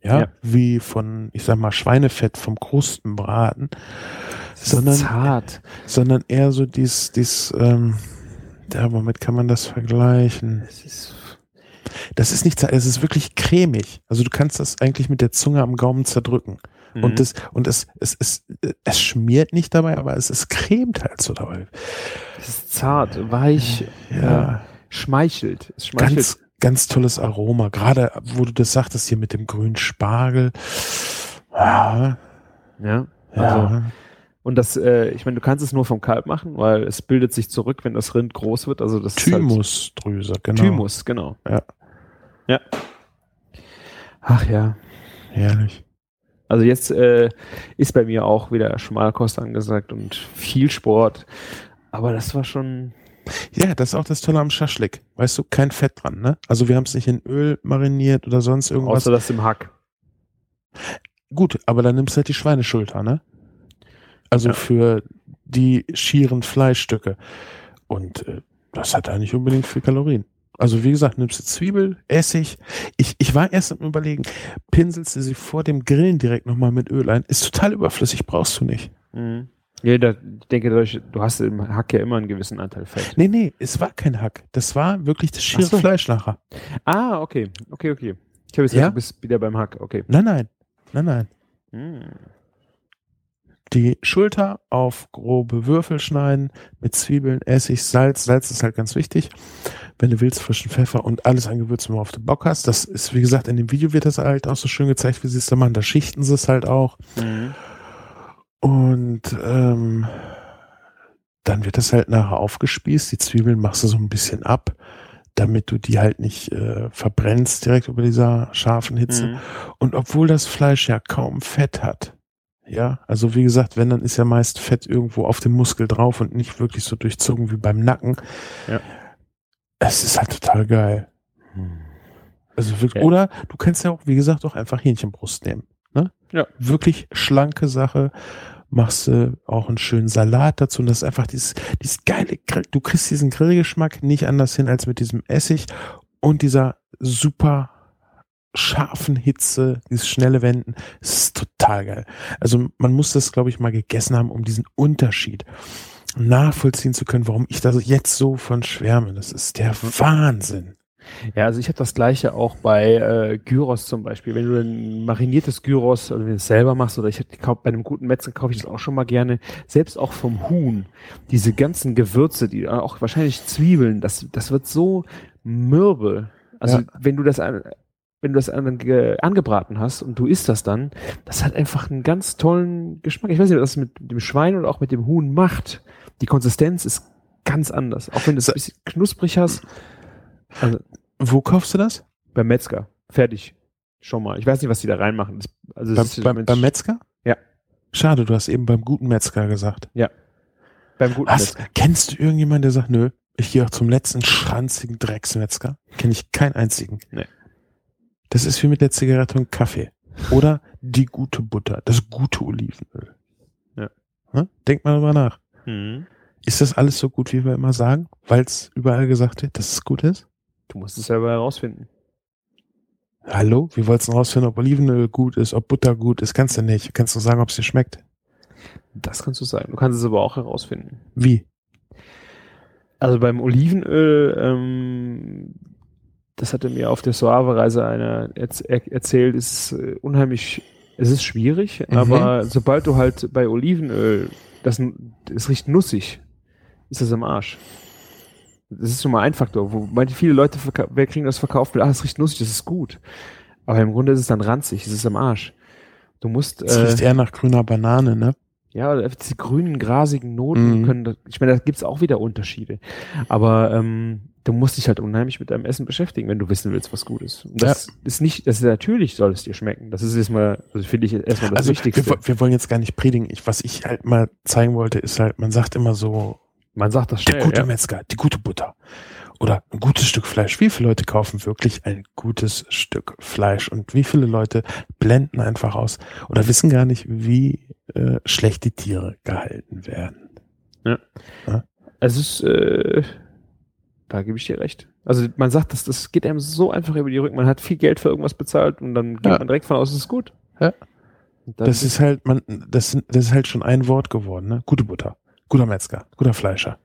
Ja, Ja. wie von, ich sag mal, Schweinefett vom Krustenbraten, Es ist sondern, zart. sondern eher so dies, dies, ähm, ja, womit kann man das vergleichen? Es ist, Das ist nicht, zart, es ist wirklich cremig. Also du kannst das eigentlich mit der Zunge am Gaumen zerdrücken. Mhm. Und das, und es, es, es, es schmiert nicht dabei, aber es, es cremt halt so dabei. es ist zart, weich, Ja. Ja. schmeichelt. Es schmeichelt. Ganz, ganz tolles Aroma. Gerade wo du das sagtest hier mit dem grünen Spargel. Ja, ja. ja. Und das, äh, ich meine, du kannst es nur vom Kalb machen, weil es bildet sich zurück, wenn das Rind groß wird. Also das halt Thymusdrüse, genau. Thymus, genau. Ja. Ja. Ach ja. Herrlich. Also jetzt äh, ist bei mir auch wieder Schmalkost angesagt und viel Sport. Aber das war schon. Ja, das ist auch das Tolle am Schaschlik. Weißt du, kein Fett dran, ne? Also wir haben es nicht in Öl mariniert oder sonst irgendwas. Außer das im Hack. Gut, aber dann nimmst du halt die Schweineschulter, ne? Also Ja. für die schieren Fleischstücke. Und äh, das hat da nicht unbedingt viel Kalorien. Also wie gesagt, nimmst du Zwiebel, Essig. Ich, ich war erst am überlegen, pinselst du sie vor dem Grillen direkt nochmal mit Öl ein. Ist total überflüssig, brauchst du nicht. Mhm. Ja, da, ich denke, du hast im Hack ja immer einen gewissen Anteil Fett. Nee, nee, es war kein Hack. Das war wirklich das schiere so. Fleisch nachher. Ah, okay. Okay, okay. Ich habe jetzt Ja? gedacht, du bist wieder beim Hack. Okay. Nein, nein, nein, nein. Mhm. Die Schulter auf grobe Würfel schneiden mit Zwiebeln, Essig, Salz. Salz ist halt ganz wichtig. Wenn du willst, frischen Pfeffer und alles an Gewürzen, worauf du Bock hast. Das ist, wie gesagt, in dem Video wird das halt auch so schön gezeigt, wie sie es da machen. Da schichten sie es halt auch. Mhm. Und ähm, dann wird das halt nachher aufgespießt. Die Zwiebeln machst du so ein bisschen ab, damit du die halt nicht äh, verbrennst direkt über dieser scharfen Hitze. Mhm. Und obwohl das Fleisch ja kaum Fett hat, ja, also wie gesagt, wenn, dann ist ja meist Fett irgendwo auf dem Muskel drauf und nicht wirklich so durchzogen wie beim Nacken. Ja. Es ist halt total geil. Also wirklich, Ja. oder du kannst ja auch, wie gesagt, auch einfach Hähnchenbrust nehmen. Ne? Ja. Wirklich schlanke Sache. Machst du auch einen schönen Salat dazu und das ist einfach dieses, dieses geile Grill. Du kriegst diesen Grillgeschmack nicht anders hin als mit diesem Essig und dieser super scharfen Hitze, dieses schnelle Wenden. Ist total geil. Also man muss das, glaube ich, mal gegessen haben, um diesen Unterschied nachvollziehen zu können, warum ich da jetzt so von schwärme. Das ist der Wahnsinn. Ja, also ich habe das gleiche auch bei äh, Gyros zum Beispiel. Wenn du ein mariniertes Gyros, also wenn du es selber machst, oder ich kauf, bei einem guten Metzger kaufe ich das auch schon mal gerne, selbst auch vom Huhn, diese ganzen Gewürze, die auch wahrscheinlich Zwiebeln, das, das wird so mürbe. Also Ja. wenn du das wenn du das an, ge, angebraten hast und du isst das dann, das hat einfach einen ganz tollen Geschmack. Ich weiß nicht, was das mit dem Schwein oder auch mit dem Huhn macht. Die Konsistenz ist ganz anders. Auch wenn du es ein bisschen knusprig hast. Also Wo kaufst du das? beim Metzger. Fertig. Schon mal. Ich weiß nicht, was die da reinmachen. Das, also Beim, ist- beim, beim Metzger? Ja. Schade, du hast eben beim guten Metzger gesagt. beim guten Was? Metzger. Kennst du irgendjemanden, der sagt, nö, ich gehe auch zum letzten schranzigen Drecksmetzger? Kenne ich keinen einzigen. Nee. Das ist wie mit der Zigarette und Kaffee. Oder die gute Butter, das gute Olivenöl. Ja. Hm? Denk mal drüber nach. Mhm. Ist das alles so gut, wie wir immer sagen? Weil es überall gesagt wird, dass es gut ist? Du musst es selber herausfinden. Hallo? Wie wolltest du denn rausfinden, ob Olivenöl gut ist, ob Butter gut ist? Kannst du nicht. Kannst du sagen, ob es dir schmeckt? Das kannst du sagen. Du kannst es aber auch herausfinden. Wie? Also beim Olivenöl, ähm, das hatte mir auf der Suave-Reise einer erz er erzählt, ist äh, unheimlich, es ist schwierig, Mhm. aber sobald du halt bei Olivenöl, das, es riecht nussig, ist das am Arsch. Das ist schon mal ein Faktor, wo manche viele Leute wer kriegen das verkauft mit, ah, es riecht nussig, das ist gut. Aber im Grunde ist es dann ranzig, es ist am Arsch. Du musst, Es äh, riecht eher nach grüner Banane, ne? ja, diese grünen, grasigen Noten Mhm. können, ich meine, da gibt's auch wieder Unterschiede. Aber ähm, du musst dich halt unheimlich mit deinem Essen beschäftigen, wenn du wissen willst, was gut ist. Und das ist nicht, das ist natürlich soll es dir schmecken. Das ist erstmal, also finde ich erstmal das also Wichtigste. wir, wir wollen jetzt gar nicht predigen. Ich, was ich halt mal zeigen wollte, ist halt, man sagt immer so, Man sagt das der schnell. gute Ja. Metzger, die gute Butter oder ein gutes Stück Fleisch. Wie viele Leute kaufen wirklich ein gutes Stück Fleisch und wie viele Leute blenden einfach aus oder wissen gar nicht, wie äh, schlecht die Tiere gehalten werden. Es ist, äh, da gebe ich dir recht. Also man sagt, das, das geht einem so einfach über die Rücken. Man hat viel Geld für irgendwas bezahlt und dann geht Ja. man direkt von aus, es ist gut. Ja. Das ist halt, man, das, das ist halt schon ein Wort geworden, ne? Gute Butter, guter Metzger, guter Fleischer.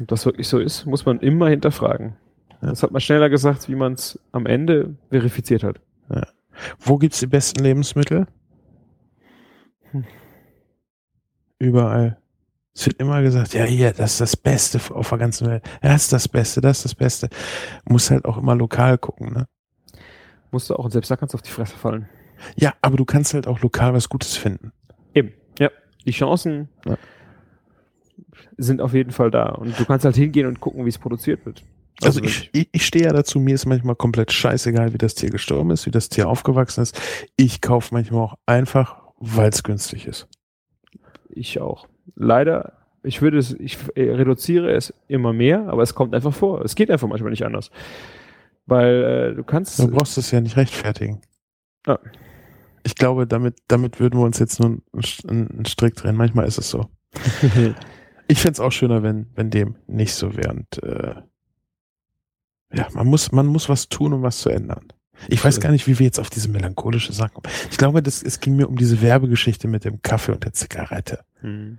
Ob das wirklich so ist, muss man immer hinterfragen. Ja. Das hat man schneller gesagt, wie man es am Ende verifiziert hat. Wo gibt's die besten Lebensmittel? Hm. Überall. Es wird immer gesagt, ja, hier, das ist das Beste auf der ganzen Welt. Das ist das Beste, das ist das Beste. Muss halt auch immer lokal gucken, ne? Musst du auch, und selbst da kannst du auf die Fresse fallen. Ja, aber du kannst halt auch lokal was Gutes finden. Eben, ja. Die Chancen Ja. sind auf jeden Fall da. Und du kannst halt hingehen und gucken, wie es produziert wird. Also wenn ich, ich, ich stehe ja dazu, mir ist manchmal komplett scheißegal, wie das Tier gestorben ist, wie das Tier aufgewachsen ist. Ich kaufe manchmal auch einfach, weil es günstig ist. ich auch. Leider, ich würde es, ich äh, reduziere es immer mehr, aber es kommt einfach vor. Es geht einfach manchmal nicht anders. Weil äh, du kannst. Du brauchst es ja nicht rechtfertigen. Ja. Ich glaube, damit, damit würden wir uns jetzt nur einen, einen Strick drehen. Manchmal ist es so. Ich fänd's auch schöner, wenn, wenn dem nicht so wäre. Und äh, ja, man muss, man muss was tun, um was zu ändern. Ich weiß gar nicht, wie wir jetzt auf diese melancholische Sache kommen. Ich glaube, das, es ging mir um diese Werbegeschichte mit dem Kaffee und der Zigarette. Hm.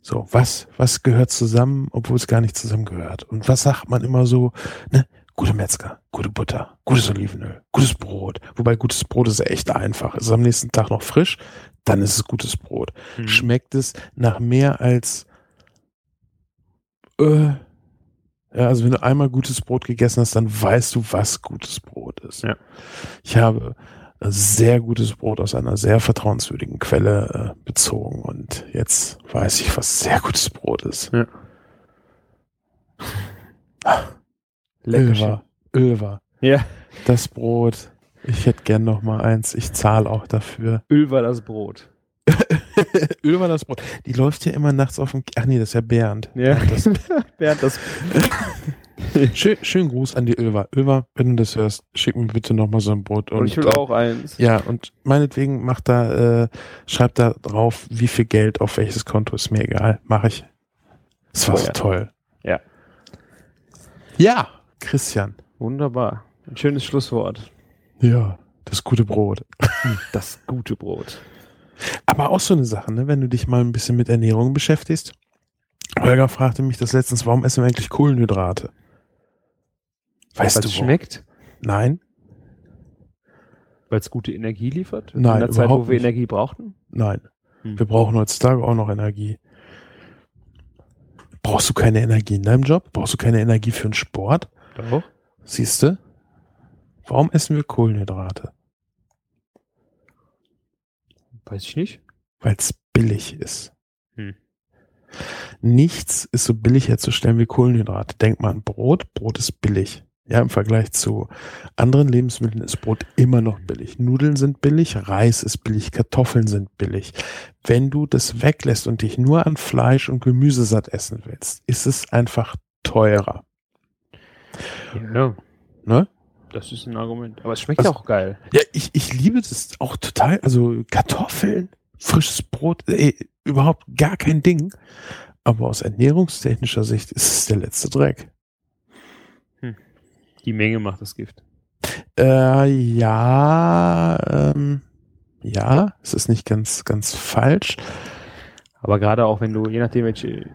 So, was, was gehört zusammen, obwohl es gar nicht zusammengehört? Und was sagt man immer so, ne? Gute Metzger, gute Butter, gutes Olivenöl, gutes Brot. Wobei gutes Brot ist echt einfach. Es ist am nächsten Tag noch frisch, dann ist es gutes Brot. Hm. Schmeckt es nach mehr als, äh, ja, also wenn du einmal gutes Brot gegessen hast, dann weißt du, was gutes Brot ist. Ja. Ich habe sehr gutes Brot aus einer sehr vertrauenswürdigen Quelle äh, bezogen und jetzt weiß ich, was sehr gutes Brot ist. Ja. Öl Lecker. war, Öl war. Ja, Das Brot, ich hätte gern noch mal eins. Ich zahle auch dafür. Öl war das Brot. Öl war das Brot. Die läuft ja immer nachts auf dem, ach nee, das ist ja Bernd. Ja. Das, Bernd, das. schön, schön Gruß an die Ölwa. Ölwa, wenn du das hörst, schick mir bitte noch mal so ein Brot. Und ich will auch eins. Ja, und meinetwegen macht da, äh, schreibt da drauf, wie viel Geld auf welches Konto, ist mir egal. Mache ich. Das war Oh so ja. toll. Ja. Ja, Christian. Wunderbar. Ein schönes Schlusswort. Ja, das gute Brot. Das gute Brot. Aber auch so eine Sache, ne? wenn du dich mal ein bisschen mit Ernährung beschäftigst. Holger fragte mich das letztens, warum essen wir eigentlich Kohlenhydrate? Weißt Weil du, schmeckt, Nein, weil es gute Energie liefert. Nein, In der Zeit, wo wir nicht. Energie brauchten. nein. Hm. Wir brauchen heutzutage auch noch Energie. Brauchst du keine Energie in deinem Job? Brauchst du keine Energie für den Sport? Doch. Siehst du? Warum essen wir Kohlenhydrate? Weiß ich nicht. Weil es billig ist. Hm. Nichts ist so billig herzustellen wie Kohlenhydrate. Denk mal an Brot. Brot ist billig. Ja, im Vergleich zu anderen Lebensmitteln ist Brot immer noch billig. Nudeln sind billig, Reis ist billig, Kartoffeln sind billig. Wenn du das weglässt und dich nur an Fleisch und Gemüse satt essen willst, ist es einfach teurer. Ja, Ne? das ist ein Argument. Aber es schmeckt Also- auch geil. Ja, ich, ich liebe das auch total. Also Kartoffeln, frisches Brot, ey, überhaupt gar kein Ding. Aber aus ernährungstechnischer Sicht ist es der letzte Dreck. Die Menge macht das Gift. Äh, ja, ähm, ja, es ist nicht ganz, ganz falsch. Aber gerade auch wenn du, je nachdem, welche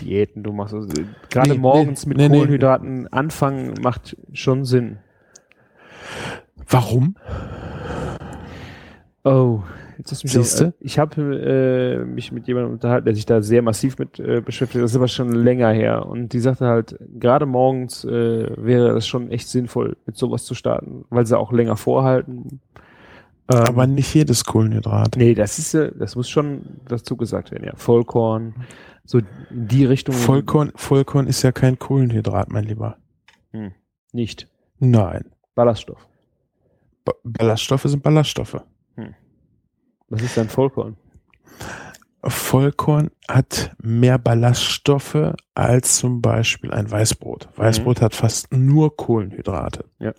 Diäten du machst, also gerade Nee, morgens nee, mit nee. Kohlenhydraten anfangen, macht schon Sinn. Warum? Oh, jetzt hast du mich Siehste? auch- Ich habe äh, mich mit jemandem unterhalten, der sich da sehr massiv mit äh, beschäftigt. Das ist aber schon länger her. Und die sagte halt, gerade morgens äh, wäre es schon echt sinnvoll, mit sowas zu starten, weil sie auch länger vorhalten. Ähm, Aber nicht jedes Kohlenhydrat. nee, das ist ja, das muss schon dazu gesagt werden, ja. Vollkorn, so die Richtung. Vollkorn, Vollkorn ist ja kein Kohlenhydrat, mein Lieber. Nicht. Nein. Ballaststoff. Ba Ballaststoffe sind Ballaststoffe. Was ist denn Vollkorn? Vollkorn hat mehr Ballaststoffe als zum Beispiel ein Weißbrot. Weißbrot hat fast nur Kohlenhydrate. Ja.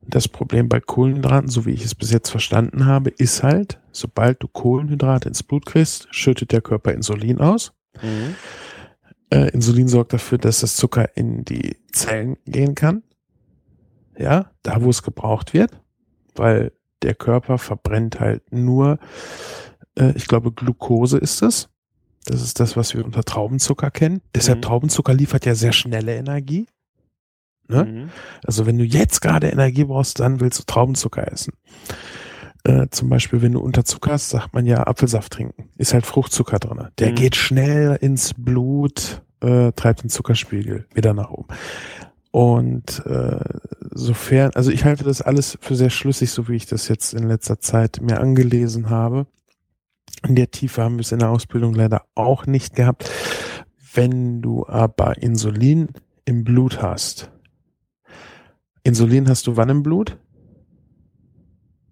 Das Problem bei Kohlenhydraten, so wie ich es bis jetzt verstanden habe, ist halt, sobald du Kohlenhydrate ins Blut kriegst, schüttet der Körper Insulin aus. Äh, Insulin sorgt dafür, dass das Zucker in die Zellen gehen kann. Ja, da wo es gebraucht wird, weil der Körper verbrennt halt nur, äh, ich glaube, Glucose ist es. Das ist das, was wir unter Traubenzucker kennen. Deshalb Mhm. Traubenzucker liefert ja sehr schnelle Energie. Ne? Mhm. Also wenn du jetzt gerade Energie brauchst, dann willst du Traubenzucker essen. Äh, zum Beispiel, wenn du unterzuckerst, sagt man ja Apfelsaft trinken. Ist halt Fruchtzucker drin. Der Mhm. geht schnell ins Blut, äh, treibt den Zuckerspiegel wieder nach oben. Und äh, sofern, also ich halte das alles für sehr schlüssig, so wie ich das jetzt in letzter Zeit mir angelesen habe. In der Tiefe haben wir es in der Ausbildung leider auch nicht gehabt. Wenn du aber Insulin im Blut hast, Insulin hast du wann im Blut?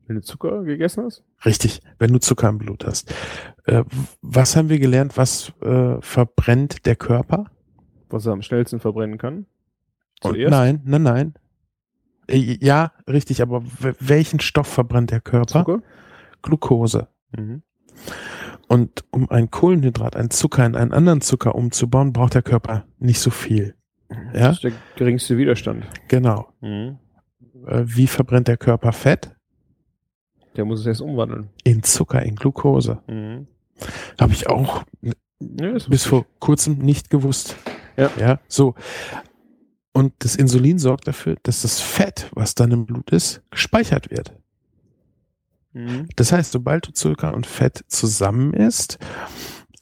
Wenn du Zucker gegessen hast? Richtig, wenn du Zucker im Blut hast. Äh, was haben wir gelernt? Was äh, verbrennt der Körper? Was er am schnellsten verbrennen kann? Zuerst? nein, nein, nein. Äh, ja, richtig, aber welchen Stoff verbrennt der Körper? Zucker? Glucose. Mhm. Und um ein Kohlenhydrat, einen Zucker in einen anderen Zucker umzubauen, braucht der Körper nicht so viel. Ja? Das ist der geringste Widerstand. Genau. Mhm. Äh, wie verbrennt der Körper Fett? Der muss es erst umwandeln. In Zucker, in Glucose. Mhm. Habe ich auch Ja, bis vor kurzem nicht gewusst. Ja. Ja, so. Und das Insulin sorgt dafür, dass das Fett, was dann im Blut ist, gespeichert wird. Mhm. Das heißt, sobald du Zucker und Fett zusammen isst,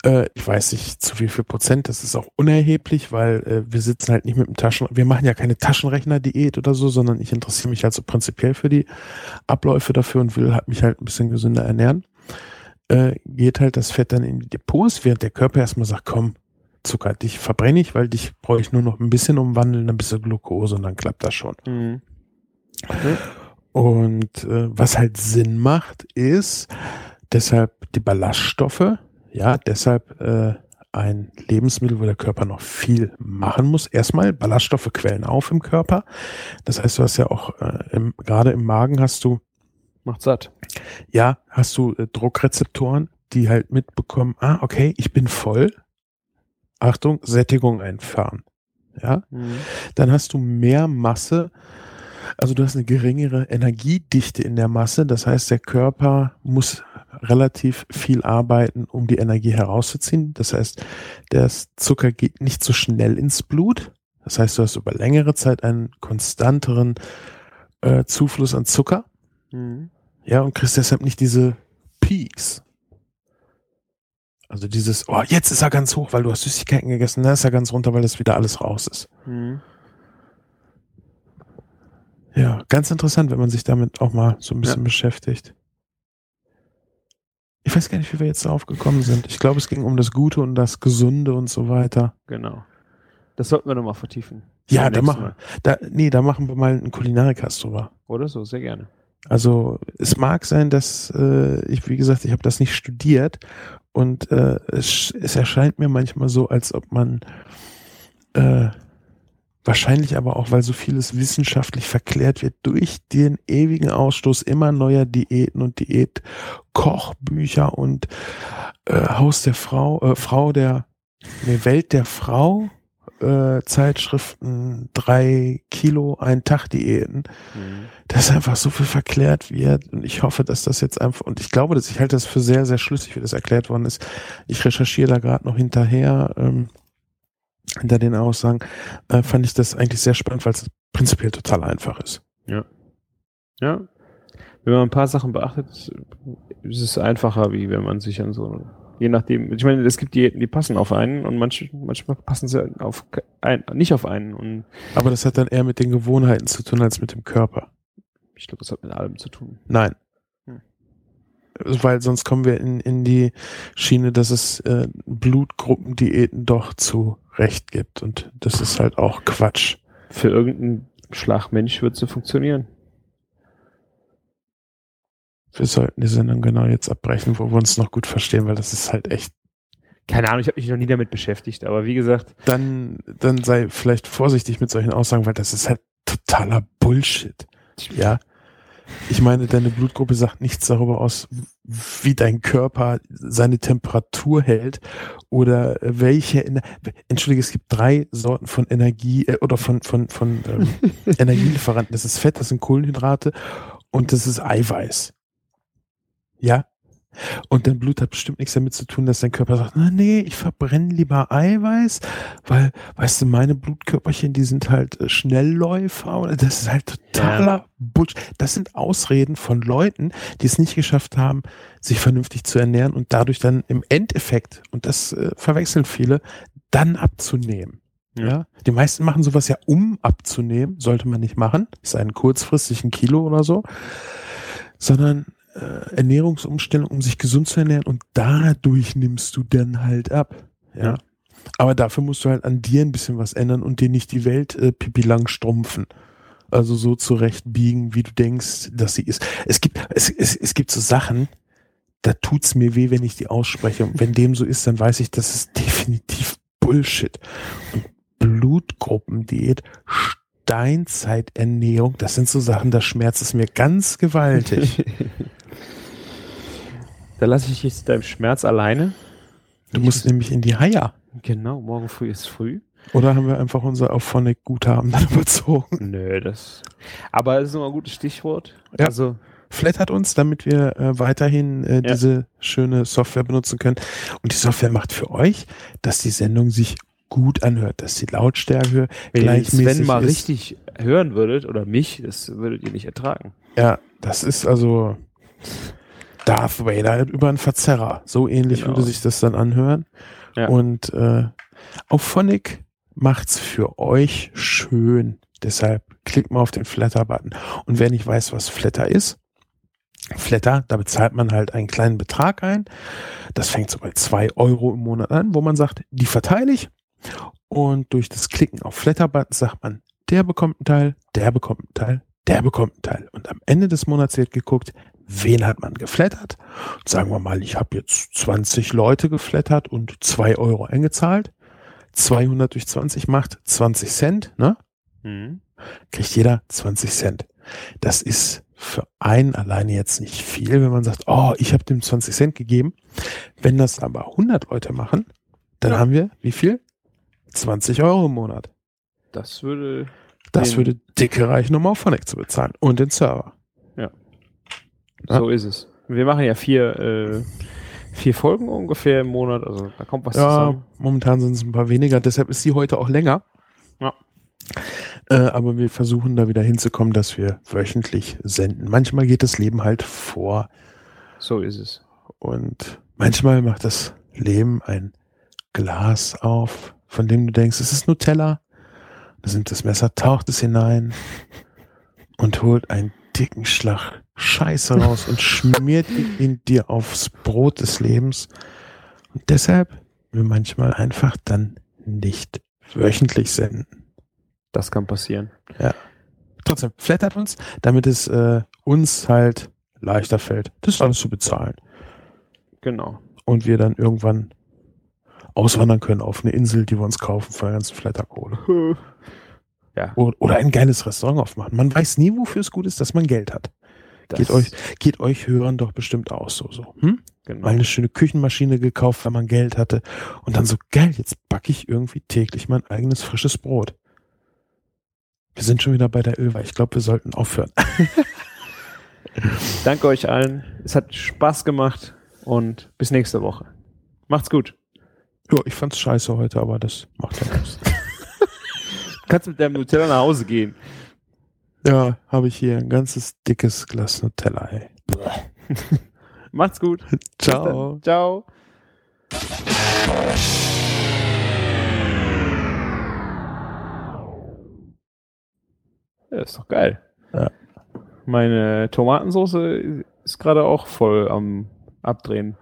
äh, ich weiß nicht zu wie viel Prozent, das ist auch unerheblich, weil äh, wir sitzen halt nicht mit dem Taschen, wir machen ja keine Taschenrechner-Diät oder so, sondern ich interessiere mich halt so prinzipiell für die Abläufe dafür und will halt mich halt ein bisschen gesünder ernähren. Äh, geht halt das Fett dann in die Depots, während der Körper erstmal sagt, komm, Zucker, dich verbrenne ich, weil dich brauche ich nur noch ein bisschen umwandeln, bist du Glucose und dann klappt das schon. Mhm. Und äh, was halt Sinn macht, ist deshalb die Ballaststoffe, ja, deshalb äh, ein Lebensmittel, wo der Körper noch viel machen muss. Erstmal, Ballaststoffe quellen auf im Körper. Das heißt, du hast ja auch, äh, im, gerade im Magen hast du, Macht satt. ja, hast du äh, Druckrezeptoren, die halt mitbekommen, ah, okay, ich bin voll. Achtung, Sättigung einfahren. Ja, Mhm. dann hast du mehr Masse, also du hast eine geringere Energiedichte in der Masse, das heißt, der Körper muss relativ viel arbeiten, um die Energie herauszuziehen. Das heißt, der Zucker geht nicht so schnell ins Blut. Das heißt, du hast über längere Zeit einen konstanteren äh, Zufluss an Zucker. Mhm. Ja, und kriegst deshalb nicht diese Peaks. Also dieses, oh, jetzt ist er ganz hoch, weil du hast Süßigkeiten gegessen, dann ist er ganz runter, weil das wieder alles raus ist. Mhm. Ja, ganz interessant, wenn man sich damit auch mal so ein bisschen Ja. beschäftigt. Ich weiß gar nicht, wie wir jetzt darauf gekommen sind. Ich glaube, es ging um das Gute und das Gesunde und so weiter. Genau. Das sollten wir nochmal vertiefen. Ja, da machen, da, nee, da machen wir mal einen Kulinarikast drüber. Mal. Oder so, sehr gerne. Also es mag sein, dass äh, ich, wie gesagt, ich habe das nicht studiert und äh, es, es erscheint mir manchmal so, als ob man äh, wahrscheinlich aber auch, weil so vieles wissenschaftlich verklärt wird, durch den ewigen Ausstoß immer neuer Diäten und Diät-Kochbücher und äh, Haus der Frau, äh, Frau der, nee, Welt der Frau, äh, Zeitschriften, drei Kilo, ein Tag Diäten Mhm. dass einfach so viel verklärt wird und ich hoffe, dass das jetzt einfach und ich glaube, dass ich halte das für sehr, sehr schlüssig, wie das erklärt worden ist. Ich recherchiere da gerade noch hinterher ähm, hinter den Aussagen, äh, fand ich das eigentlich sehr spannend, weil es prinzipiell total einfach ist. Ja. Wenn man ein paar Sachen beachtet, ist es einfacher, wie wenn man sich an so, je nachdem, ich meine, es gibt Diäten, die passen auf einen und manche, manchmal passen sie auf ein, nicht auf einen und Aber das hat dann eher mit den Gewohnheiten zu tun als mit dem Körper. ich glaube, das hat mit allem zu tun. Nein. Hm. Weil sonst kommen wir in, in die Schiene, dass es äh, Blutgruppendiäten doch zu Recht gibt. Und das ist halt auch Quatsch. Für irgendeinen Schlag Mensch wird sie funktionieren. Wir sollten die Sendung genau jetzt abbrechen, wo wir uns noch gut verstehen, weil das ist halt echt. Keine Ahnung, ich habe mich noch nie damit beschäftigt, aber wie gesagt, Dann, dann sei vielleicht vorsichtig mit solchen Aussagen, weil das ist halt totaler Bullshit. Ja. Ich meine, deine Blutgruppe sagt nichts darüber aus, wie dein Körper seine Temperatur hält oder welche. Ener- Entschuldige, es gibt drei Sorten von Energie äh, oder von von von ähm, Energielieferanten. Das ist Fett, das sind Kohlenhydrate und das ist Eiweiß. Ja. Und dein Blut hat bestimmt nichts damit zu tun, dass dein Körper sagt, na nee, ich verbrenne lieber Eiweiß, weil, weißt du, meine Blutkörperchen, die sind halt äh, Schnellläufer oder das ist halt totaler Bullshit. Das sind Ausreden von Leuten, die es nicht geschafft haben, sich vernünftig zu ernähren und dadurch dann im Endeffekt, und das äh, verwechseln viele, dann abzunehmen. Ja. Ja. Die meisten machen sowas ja, um abzunehmen, sollte man nicht machen, ist ein kurzfristig ein Kilo oder so, sondern äh, Ernährungsumstellung, um sich gesund zu ernähren und dadurch nimmst du dann halt ab. Ja. Aber dafür musst du halt an dir ein bisschen was ändern und dir nicht die Welt äh, pipi lang strumpfen. Also so zurechtbiegen, wie du denkst, dass sie ist. Es gibt, es, es, es gibt so Sachen, da tut's mir weh, wenn ich die ausspreche. Und wenn dem so ist, dann weiß ich, das ist definitiv Bullshit. Und Blutgruppendiät, Steinzeiternährung, das sind so Sachen, da schmerzt es mir ganz gewaltig. da lasse ich dich jetzt deinem Schmerz alleine. Du musst nämlich in die Haier. Genau, morgen früh ist früh. Oder haben wir einfach unser Auphonic-Guthaben dann überzogen? Nö, das. Aber es ist immer ein gutes Stichwort. Ja. Also, Flattert uns, damit wir äh, weiterhin äh, Ja. diese schöne Software benutzen können. Und die Software macht für euch, dass die Sendung sich gut anhört, dass die Lautstärke wenn gleichmäßig Sven mal ist. richtig hören würdet oder mich, das würdet ihr nicht ertragen. Ja, das ist also Darth Vader über einen Verzerrer. So ähnlich Genau. würde sich das dann anhören. Ja. Und äh, Auphonic macht's für euch schön. Deshalb klickt mal auf den Flatter-Button. Und wer nicht weiß, was Flatter ist, Flatter, da bezahlt man halt einen kleinen Betrag ein. Das fängt so bei zwei Euro im Monat an, wo man sagt, die verteile ich. Und durch das Klicken auf Flatter-Button sagt man, der bekommt einen Teil, der bekommt einen Teil, der bekommt einen Teil. Und am Ende des Monats wird geguckt, wen hat man geflattert. Sagen wir mal, ich habe jetzt 20 Leute geflattert und zwei Euro eingezahlt. 200 durch 20 macht 20 Cent, ne? Mhm. kriegt jeder 20 Cent. Das ist für einen alleine jetzt nicht viel, wenn man sagt, oh, ich habe dem 20 Cent gegeben. Wenn das aber 100 Leute machen, dann Ja. haben wir wie viel? 20 Euro im Monat. Das würde. Das würde dicke reichen, um Auphonic zu bezahlen und den Server. Ja. So ist es. Wir machen ja vier, äh, vier Folgen ungefähr im Monat, also da kommt was Ja, zusammen. momentan sind es ein paar weniger, deshalb ist sie heute auch länger. Ja. Äh, aber wir versuchen da wieder hinzukommen, dass wir wöchentlich senden. Manchmal geht das Leben halt vor So ist es. und manchmal macht das Leben ein Glas auf, von dem du denkst, es ist Nutella. Da nimmt das Messer, taucht es hinein und holt einen dicken Schlag Scheiße raus und schmiert ihn dir aufs Brot des Lebens. Und deshalb wir manchmal einfach dann nicht wöchentlich senden. Das kann passieren. Trotzdem flattert uns, damit es äh, uns halt leichter fällt, das alles zu bezahlen. Genau. Und wir dann irgendwann auswandern können auf eine Insel, die wir uns kaufen für eine ganze Flatterkohle. Ja, oder ein geiles Restaurant aufmachen. Man weiß nie, wofür es gut ist, dass man Geld hat. Geht euch, geht euch Hörern doch bestimmt auch so. so. Hm? genau. Mal eine schöne Küchenmaschine gekauft, weil man Geld hatte. Und dann so, geil, jetzt backe ich irgendwie täglich mein eigenes frisches Brot. Wir sind schon wieder bei der Ölweih. Ich glaube, wir sollten aufhören. Danke euch allen. Es hat Spaß gemacht und bis nächste Woche. Macht's gut. Ja, ich fand's scheiße heute, aber das macht ja nichts. Du kannst mit deinem Nutella nach Hause gehen. Ja, habe ich hier ein ganzes dickes Glas Nutella, ey. Macht's gut. Ciao. Ciao. Ja, ist doch geil. Ja. Meine Tomatensauce ist gerade auch voll am Abdrehen.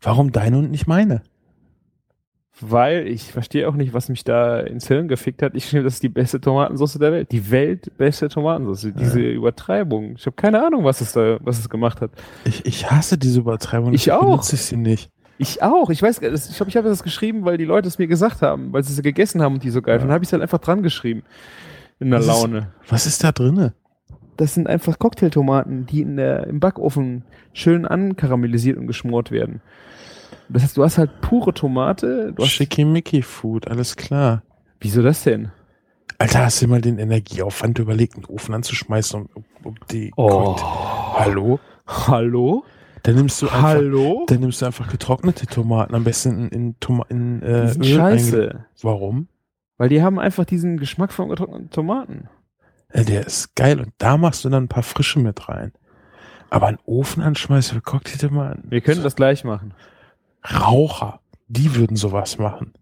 Warum deine und nicht meine? Weil ich verstehe auch nicht, was mich da ins Hirn gefickt hat. Ich finde, das ist die beste Tomatensauce der Welt. Die weltbeste Tomatensauce. Diese Übertreibung. Ich habe keine Ahnung, was es da, was es gemacht hat. Ich, ich hasse diese Übertreibung. Ich auch. benutze ich sie nicht. Ich auch. Ich weiß, ich glaube, ich habe das geschrieben, weil die Leute es mir gesagt haben, weil sie sie gegessen haben und die so geil. Ja. Dann habe ich es halt einfach dran geschrieben. In der Was ist- Laune. Was ist da drinne? Das sind einfach Cocktailtomaten, die in der, im Backofen schön ankaramellisiert und geschmort werden. Das heißt, du hast halt pure Tomate. Du hast, Schickimicki-Food, alles klar. wieso das denn? Alter, hast du dir mal den Energieaufwand überlegt, einen Ofen anzuschmeißen, um, um, die... Oh. Hallo? Hallo? Dann nimmst du einfach, Hallo? dann nimmst du einfach getrocknete Tomaten, am besten in, in, Toma in äh, Öl scheiße. Warum? Weil die haben einfach diesen Geschmack von getrockneten Tomaten. Ja, der ist geil und da machst du dann ein paar Frische mit rein. Aber einen Ofen anschmeißen für Cocktailtomaten? Wir können das gleich machen. Raucher, die würden sowas machen.